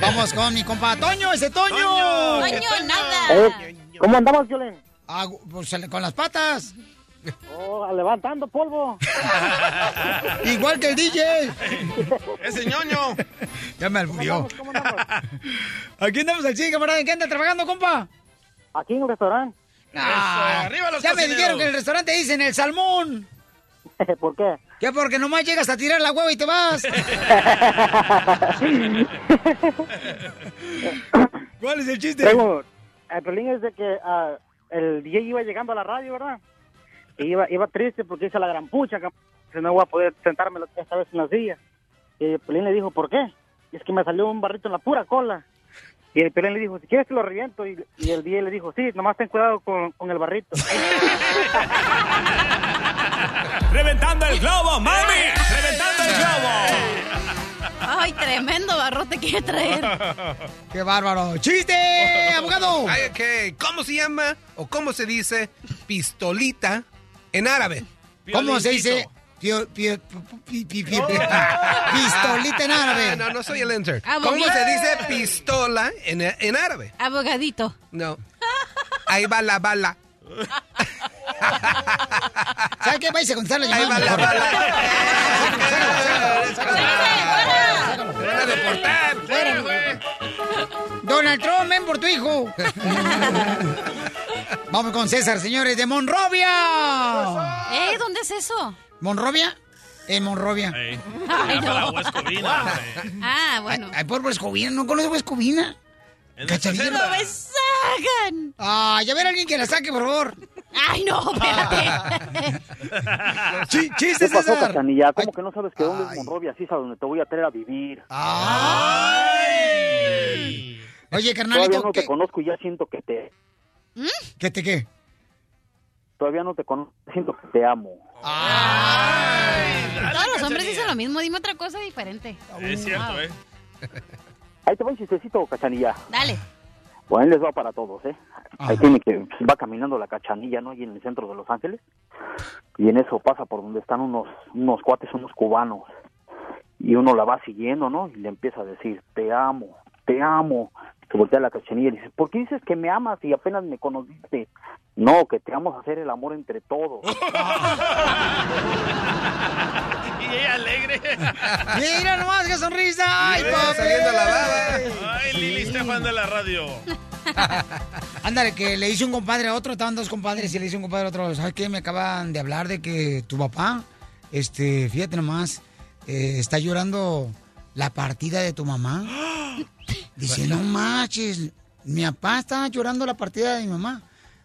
Vamos con mi compa Toño, ese Toño. Toño, nada. Eh, ¿Cómo andamos, Violín? Ah, pues, con las patas. Oh, levantando polvo. [laughs] Igual que el DJ. [laughs] Ese ñoño. Ya me alburió. [laughs] Aquí andamos al 100, camarada. ¿En qué anda trabajando, compa? Aquí en el restaurante. Ah, arriba los ya me dijeron que en el restaurante dicen el salmón. ¿Por qué? ¿Qué? Porque nomás llegas a tirar la hueva y te vas. ¿Cuál es el chiste? Tengo, el problema es de que ah, el DJ iba llegando a la radio, ¿verdad? Y iba, iba triste porque hizo la gran pucha, que no voy a poder sentarme esta vez en la silla. Y el Pelín le dijo, ¿por qué? Y es que me salió un barrito en la pura cola. Y el Pelín le dijo, si quieres te lo reviento. Y, y el DJ le dijo, sí, nomás ten cuidado con, con el barrito. [laughs] ¡Reventando el globo, mami! ¡Reventando el globo! Ay, tremendo barrote que traer. [laughs] ¡Qué bárbaro! ¡Chiste, abogado! Ay, ok. ¿Cómo se llama o cómo se dice pistolita en árabe? ¿Cómo se dice Pio- pio- pistolita en árabe. No, no soy el. Abogado. ¿Cómo se dice pistola en, en árabe? Abogadito. No. Ahí va la bala. ¿Sabe qué? Váyase a contestar la Ahí va la bala. [laughs] Deportar. Fuera, Donald Trump, ven por tu hijo. [laughs] Vamos con César, señores, de Monrovia. ¿Eh? ¿Dónde es eso? ¿Monrovia? En Monrovia. Ay, para. Huescovina, hombre. Ah, bueno. Ay, por Huescovina, ¿no conoces Huescovina? ¡No me sacan! Ay, a ver alguien que la saque, por favor. ¡Ay, no! Espérate. [laughs] Sí, ¿Qué chiste, pasó, César. Cachanilla? ¿Cómo que no sabes que dónde es Monrovia? Así es a donde te voy a traer a vivir. Ay. Oye, Todavía carnalito, no te ¿qué? conozco y ya siento que te... ¿Qué te qué? Todavía no te conozco, siento que te amo. Todos los hombres dicen lo mismo. Dime otra cosa diferente. Es cierto, ¿eh? Ahí te va un chistecito, Cachanilla. Dale. Bueno, ahí les va para todos, ¿eh? Ahí tiene que va caminando la cachanilla, ¿no? Ahí en el centro de Los Ángeles. Y en eso pasa por donde están unos unos cuates, unos cubanos. Y uno la va siguiendo, ¿no? Y le empieza a decir, te amo, te amo. Se voltea la cachanilla y dice, ¿por qué dices que me amas y apenas me conociste? No, que te vamos a hacer el amor entre todos. [laughs] Y ella alegre. [laughs] Mira nomás, qué sonrisa. Ay, papi. saliendo la baba. Ay, Lili Estefan de la radio. [laughs] Ándale, que le hice un compadre a otro, estaban dos compadres y le hice un compadre a otro. ¿Sabes qué? Me acaban de hablar de que tu papá, este, fíjate nomás, eh, está llorando la partida de tu mamá. [gasps] Dice, no manches, mi papá está llorando la partida de mi mamá.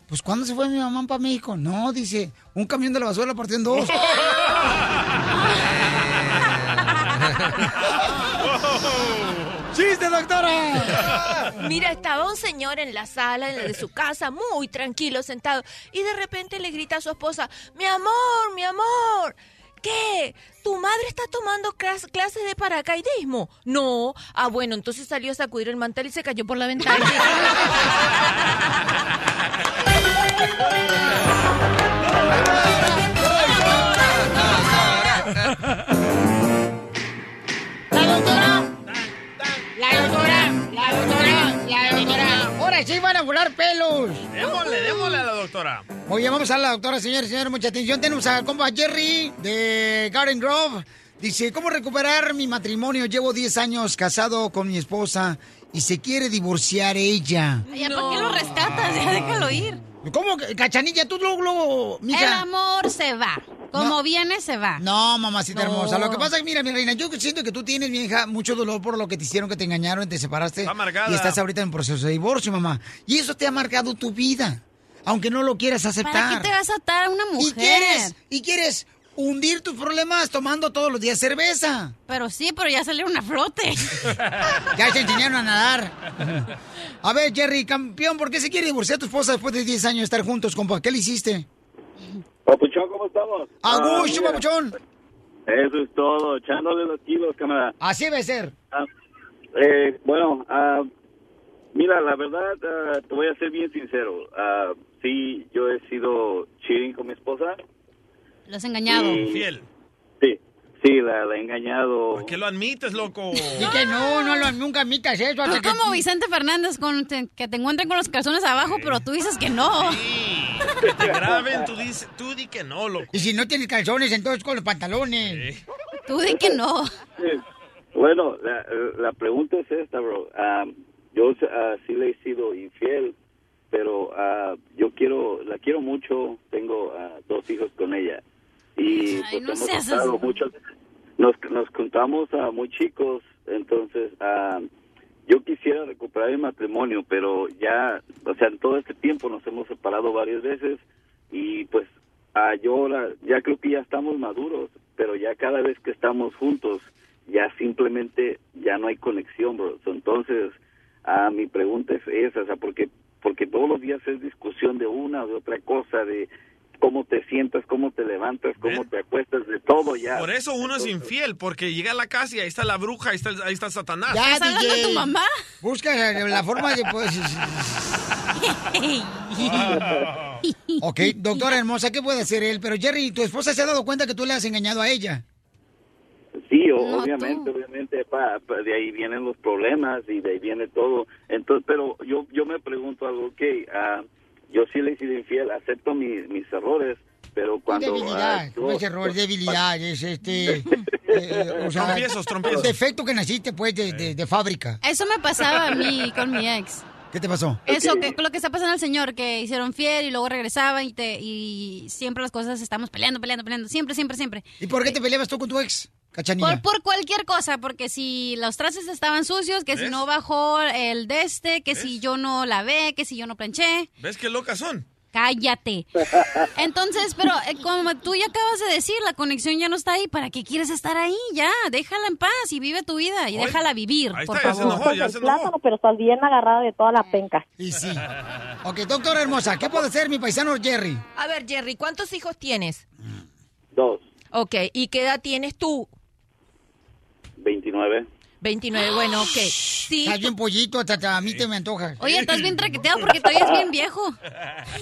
Pues, ¿cuándo se fue mi mamá para México? No, dice, un camión de la basura la partió en dos. [laughs] [laughs] ¡Chiste, doctora! Mira, estaba un señor en la sala de su casa, muy tranquilo, sentado, y de repente le grita a su esposa, mi amor, mi amor, ¿qué? ¿Tu madre está tomando clas- clases de paracaidismo? No. Ah, bueno, entonces salió a sacudir el mantel y se cayó por la ventana. [laughs] sí van a volar pelos! Démosle, démosle a la doctora. Oye, vamos a la doctora, señores, señores, mucha atención. Tenemos al compa Jerry de Garden Grove. Dice, ¿cómo recuperar mi matrimonio? Llevo 10 años casado con mi esposa y se quiere divorciar ella. Ya, ¿por qué lo rescatas? Ya déjalo ir. ¿Cómo? Cachanilla, tú luego, luego, mija. El amor se va. Como viene, se va. No, mamacita No. hermosa. Lo que pasa es que, mira, mi reina, yo siento que tú tienes, mi hija, mucho dolor por lo que te hicieron, que te engañaron, te separaste. Está amargada. Y estás ahorita en proceso de divorcio, mamá. Y eso te ha marcado tu vida. Aunque no lo quieras aceptar. ¿Para qué te vas a atar a una mujer? Y quieres, y quieres hundir tus problemas tomando todos los días cerveza. Pero sí, pero ya salieron a flote. [laughs] Ya te enseñaron a nadar. A ver, Jerry, campeón, ¿por qué se quiere divorciar tu esposa después de 10 años de estar juntos, compa? ¿Qué le hiciste? Papuchón, ¿cómo estamos? Agucho, Ah, papuchón. Eso es todo, echándole los kilos, cámara. Así debe ser. Ah, eh, bueno, ah, mira, la verdad, ah, te voy a ser bien sincero. Ah, sí, yo he sido cheating con mi esposa. Lo has engañado. Sí. Fiel. Sí, sí, la, la he engañado. ¿Por qué lo admites, loco? Y que no, no, lo- nunca admitas eso. Que- como Vicente Fernández, con, te- que te encuentren con los calzones abajo, pero tú dices que no. Que te graben, tú, dices, tú di que no, loco. Y si no tienes calzones, entonces con los pantalones. Tú di que no. Sí. Bueno, la, la pregunta es esta, bro. Ah, yo ah, sí le he sido infiel, pero ah, yo quiero, la quiero mucho. Tengo ah, dos hijos con ella y Ay, pues, no hemos seas estado así. mucho. Nos nos juntamos a muy chicos, entonces ah, yo quisiera recuperar el matrimonio, pero ya, o sea, en todo este tiempo nos hemos separado varias veces y pues ah, yo ahora ya creo que ya estamos maduros, pero ya cada vez que estamos juntos ya simplemente ya no hay conexión, bro. Entonces, ah, mi pregunta es esa, o sea, porque porque todos los días es discusión de una o de otra cosa, de cómo te sientas, cómo te levantas, cómo te acuestas, de todo ya. Por eso uno es infiel, porque llega a la casa y ahí está la bruja, ahí está, ahí está Satanás. Ya, DJ. Busca la, forma de, pues... [laughs] Ok, doctora hermosa, ¿qué puede hacer él? Pero Jerry, ¿tu esposa se ha dado cuenta que tú le has engañado a ella? Sí, obviamente, obviamente, pa- pa- de ahí vienen los problemas y de ahí viene todo. Entonces, pero yo yo me pregunto algo, ok, ah, yo sí le he sido infiel, acepto mi- mis errores, pero cuando... debilidad, ah, yo- no es error, es debilidad, es este... [laughs] eh, o sea, Tropiezos, tropiezos. Defecto que naciste, pues, de, de- de fábrica. Eso me pasaba a mí [laughs] con mi ex. ¿Qué te pasó? Eso, que, lo que está pasando al señor, que hicieron fiel y luego regresaban y, te, y siempre las cosas estamos peleando, peleando, peleando. Siempre, siempre, siempre. ¿Y por qué te peleabas tú con tu ex, cachanilla? Por, por cualquier cosa, porque si los trastes estaban sucios, que si no bajó el de este, que si yo no lavé, que si yo no planché. ¿Ves qué locas son? Cállate. [laughs] Entonces, pero eh, como tú ya acabas de decir, la conexión ya no está ahí. ¿Para qué quieres estar ahí? Ya, déjala en paz y vive tu vida y déjala vivir, por favor. el plátano, pero estás bien agarrada de toda la penca. Y sí. Ok, doctora hermosa, ¿qué puede hacer mi paisano Jerry? A ver, Jerry, ¿cuántos hijos tienes? Dos, Ok, ¿y qué edad tienes tú? 29. 29, bueno, ok. Sí. Estás bien pollito, hasta a mí te me antojas. Oye, estás bien [laughs] traqueteado porque todavía es bien viejo.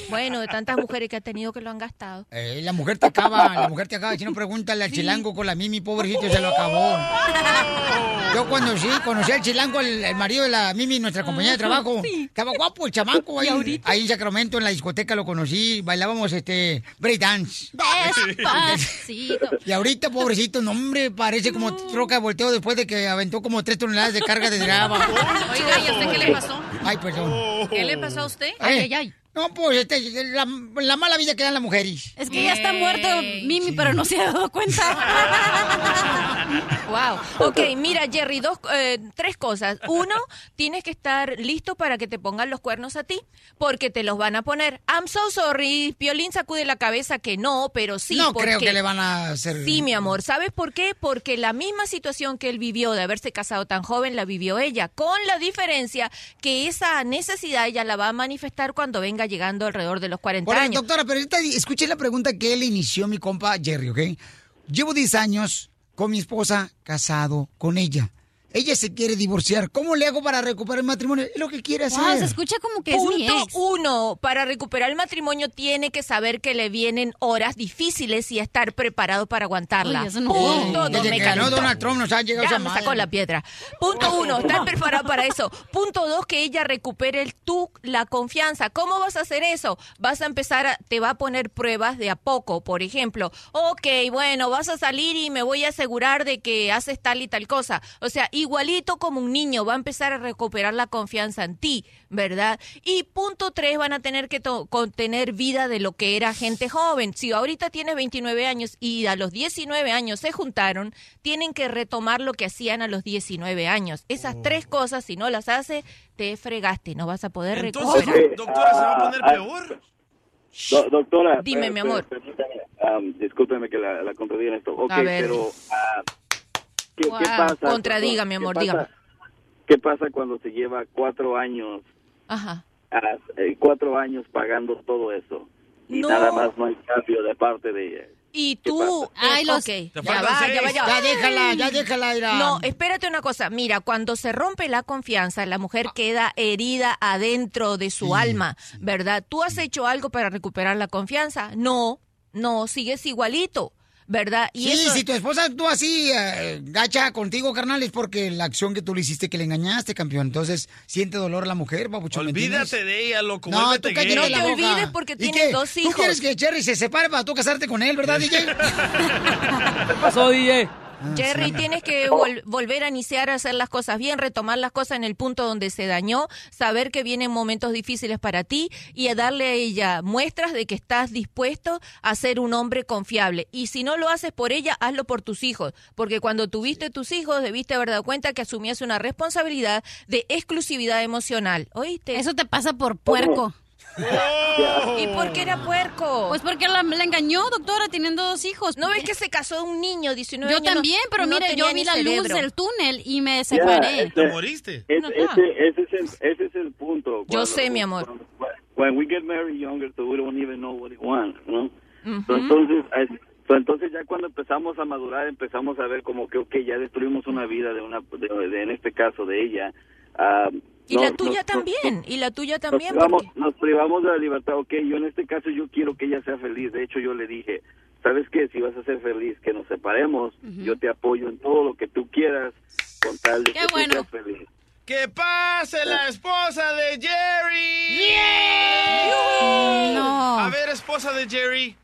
Bueno, de tantas mujeres que ha tenido que lo han gastado. Eh, la mujer te acaba, la mujer te acaba. Si no, pregúntale al chilango con la Mimi, pobrecito, se lo acabó. Yo cuando sí, conocí al chilango, el, el marido de la Mimi, nuestra compañera de trabajo. Estaba guapo el chamaco ahí, ahí en Sacramento, en la discoteca lo conocí. Bailábamos este break dance. Despacito. [laughs] Y ahorita, pobrecito, no hombre, parece como troca de volteo después de que aventó como tres toneladas de carga de grava. Oiga, ¿y a usted qué le pasó? Ay, perdón. ¿Qué le pasó a usted? Ay, ay, ay. No, pues este, la, la mala vida que dan las mujeres. Es que ya está muerto Mimi, pero no se ha dado cuenta. [laughs] Wow. Ok, mira, Jerry, dos, eh, tres cosas. Uno, tienes que estar listo para que te pongan los cuernos a ti, porque te los van a poner. I'm so sorry. Piolín sacude la cabeza que no, pero sí. no creo que le van a hacer. Sí, mi amor. ¿Sabes por qué? Porque la misma situación que él vivió de haberse casado tan joven la vivió ella, con la diferencia que esa necesidad ella la va a manifestar cuando venga llegando alrededor de los 40 Bueno, años. doctora, pero ahorita escuché la pregunta que él inició mi compa Jerry, ¿ok? Llevo 10 años con mi esposa casado con ella. Ella se quiere divorciar. ¿Cómo le hago para recuperar el matrimonio? Es lo que quiere hacer. Wow, se escucha como que es mi Punto ex. uno, para recuperar el matrimonio tiene que saber que le vienen horas difíciles y estar preparado para aguantarla. Uy, eso no Punto dos, Desde me que ganó. Donald Trump nos ha llegado Ya esa me sacó la piedra. Punto uno, estar preparado para eso. Punto dos, que ella recupere el tú, la confianza. ¿Cómo vas a hacer eso? Vas a empezar, a, te va a poner pruebas de a poco. Por ejemplo, ok, bueno, vas a salir y me voy a asegurar de que haces tal y tal cosa. O sea, igualito como un niño, va a empezar a recuperar la confianza en ti, ¿verdad? Y punto tres, van a tener que contener vida de lo que era gente joven. Si ahorita tienes 29 años y a los 19 años se juntaron, tienen que retomar lo que hacían a los 19 años. Esas tres cosas, si no las hace, te fregaste, no vas a poder Entonces, recuperar. doctora, ¿se va a poner peor? Do- doctora. Dime, per- mi amor. um, discúlpeme que la, la contradiga en esto. Ok, A ver. pero... ah, ¿qué, Wow, qué pasa? contradiga, mi ¿Qué amor, pasa- dígame. ¿Qué pasa cuando se lleva cuatro años, Ajá. ah, eh, cuatro años pagando todo eso? Y No. nada más no hay cambio de parte de ella. Y tú, Ay, los- ok, Te ya va, seis. ya va, ya va. Ya déjala, ya déjala, Ira. No, espérate una cosa. Mira, cuando se rompe la confianza, la mujer queda herida adentro de su alma, ¿verdad? ¿Tú has hecho algo para recuperar la confianza? No, no, sigues igualito, ¿verdad? Y sí, eso- si tu esposa actúa así, eh, gacha contigo, carnal, es porque la acción que tú le hiciste que le engañaste, campeón. Entonces, siente dolor la mujer, papuchón. Olvídate de ella, loco. No, tú cállate gay. la te olvides porque ¿Y tienes qué? dos ¿Tú hijos. quieres que Jerry se separe para tú casarte con él, verdad, [laughs] DJ? ¿Qué pasó, DJ? Jerry, tienes que vol- volver a iniciar a hacer las cosas bien, retomar las cosas en el punto donde se dañó, saber que vienen momentos difíciles para ti y a darle a ella muestras de que estás dispuesto a ser un hombre confiable. Y si no lo haces por ella, hazlo por tus hijos, porque cuando tuviste tus hijos debiste haber dado cuenta que asumías una responsabilidad de exclusividad emocional. ¿Oíste? Eso te pasa por puerco. ¿Y por qué era puerco? Pues porque la, la engañó, doctora, teniendo dos hijos. ¿No ves que se casó un niño, 19 Yo años? no- también, pero no mire, yo vi la luz cerebro. del túnel y me separé. este- moriste? es- No, ese, ese es el, ese es el punto. Yo sé, mi amor. When we get married younger, so we don't even know what we want, ¿no? Ujú. So, entonces, so, entonces ya cuando empezamos a madurar, empezamos a ver como que, ok, ya destruimos una vida de una, de, de- en este caso de ella. Ah, Y No, la tuya también, y la tuya Nos también. privamos, porque- nos privamos de la libertad. Ok, yo en este caso yo quiero que ella sea feliz. De hecho, yo le dije, ¿sabes qué? Si vas a ser feliz, que nos separemos. Yo te apoyo en todo lo que tú quieras con tal de Qué que tú bueno. seas feliz. ¡Que pase la esposa de Jerry! No. A ver, esposa de Jerry,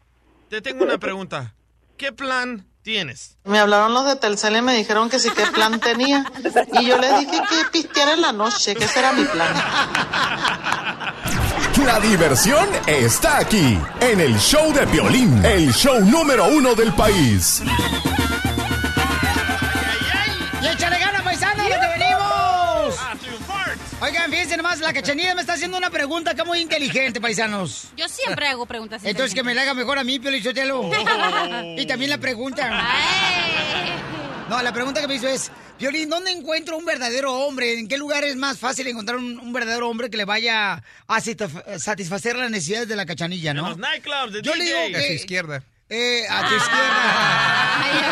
te tengo una [laughs] pregunta. ¿Qué plan tienes? Me hablaron los de Telcel y me dijeron que sí qué plan tenía. Y yo les dije que pisteara en la noche, que ese era mi plan. La diversión está aquí, en el show de violín, el show número uno del país. Oigan, fíjense nomás, la cachanilla me está haciendo una pregunta que muy inteligente, paisanos. Yo siempre hago preguntas. [laughs] Entonces que me la haga mejor a mí, Pio Lizotelo. Oh. [laughs] Y también la pregunta. No, la pregunta que me hizo es, Piolín, ¿dónde encuentro un verdadero hombre? ¿En qué lugar es más fácil encontrar un, un verdadero hombre que le vaya a satisfa- satisfacer las necesidades de la cachanilla, no? Los nightclubs de Yo le digo DJ. que- A su izquierda. Eh, a tu izquierda.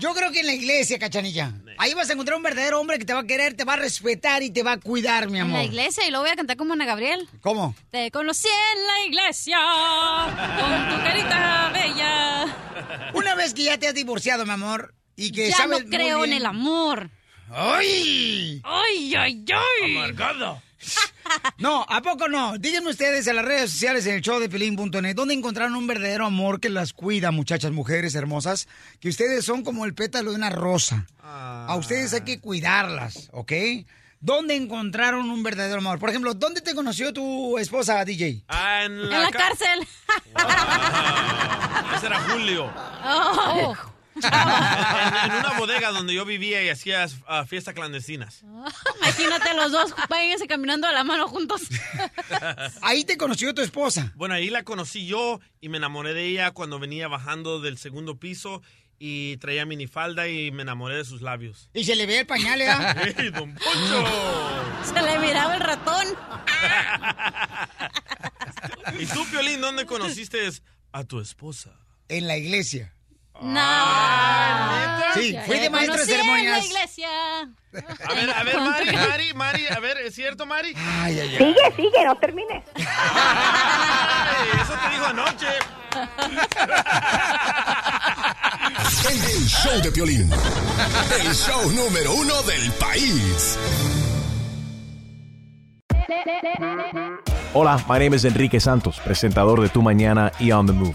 Yo creo que en la iglesia, cachanilla. Ahí vas a encontrar un verdadero hombre que te va a querer, te va a respetar y te va a cuidar, mi En amor. la iglesia y luego voy a cantar como Ana Gabriel. ¿Cómo? Te conocí en la iglesia con tu carita bella. [laughs] Una vez que ya te has divorciado, mi amor, y que ya sabes no muy creo en el amor. ¡Ay! ¡Ay, ay, ay! Amargado. [laughs] No, ¿a poco no? Díganme ustedes en las redes sociales en el show de Pelín.net, ¿dónde encontraron un verdadero amor que las cuida, muchachas, mujeres hermosas? Que ustedes son como el pétalo de una rosa. A ustedes hay que cuidarlas, ¿ok? ¿Dónde encontraron un verdadero amor? Por ejemplo, ¿dónde te conoció tu esposa, DJ? Ah, en En la, cárcel. [laughs] Ese era Julio. Oh. En, en una [laughs] bodega donde yo vivía y hacía ah, fiestas clandestinas. Imagínate los dos, váyanse caminando de la mano juntos. [laughs] Ahí te conoció tu esposa. Bueno, ahí la conocí yo y me enamoré de ella cuando venía bajando del segundo piso y traía minifalda y me enamoré de sus labios. Y se le ve el pañal, ¿eh? [laughs] ¡Ey, don Poncho! Se le miraba el ratón. ¿Y tú, Piolín, dónde conociste a tu esposa? En la iglesia. No. Sí, fui de maestro de Conocí en la ceremonias. iglesia. A ver, a ver, [laughs] Mari, Mari, Mari, a ver, ¿es cierto, Mari? Ay, ay, ay. Sigue, sigue, no termine. [laughs] Ay, eso te dijo anoche. El show de violín, el show número uno del país. Hola, my name is Enrique Santos, presentador de Tu Mañana y On the Move.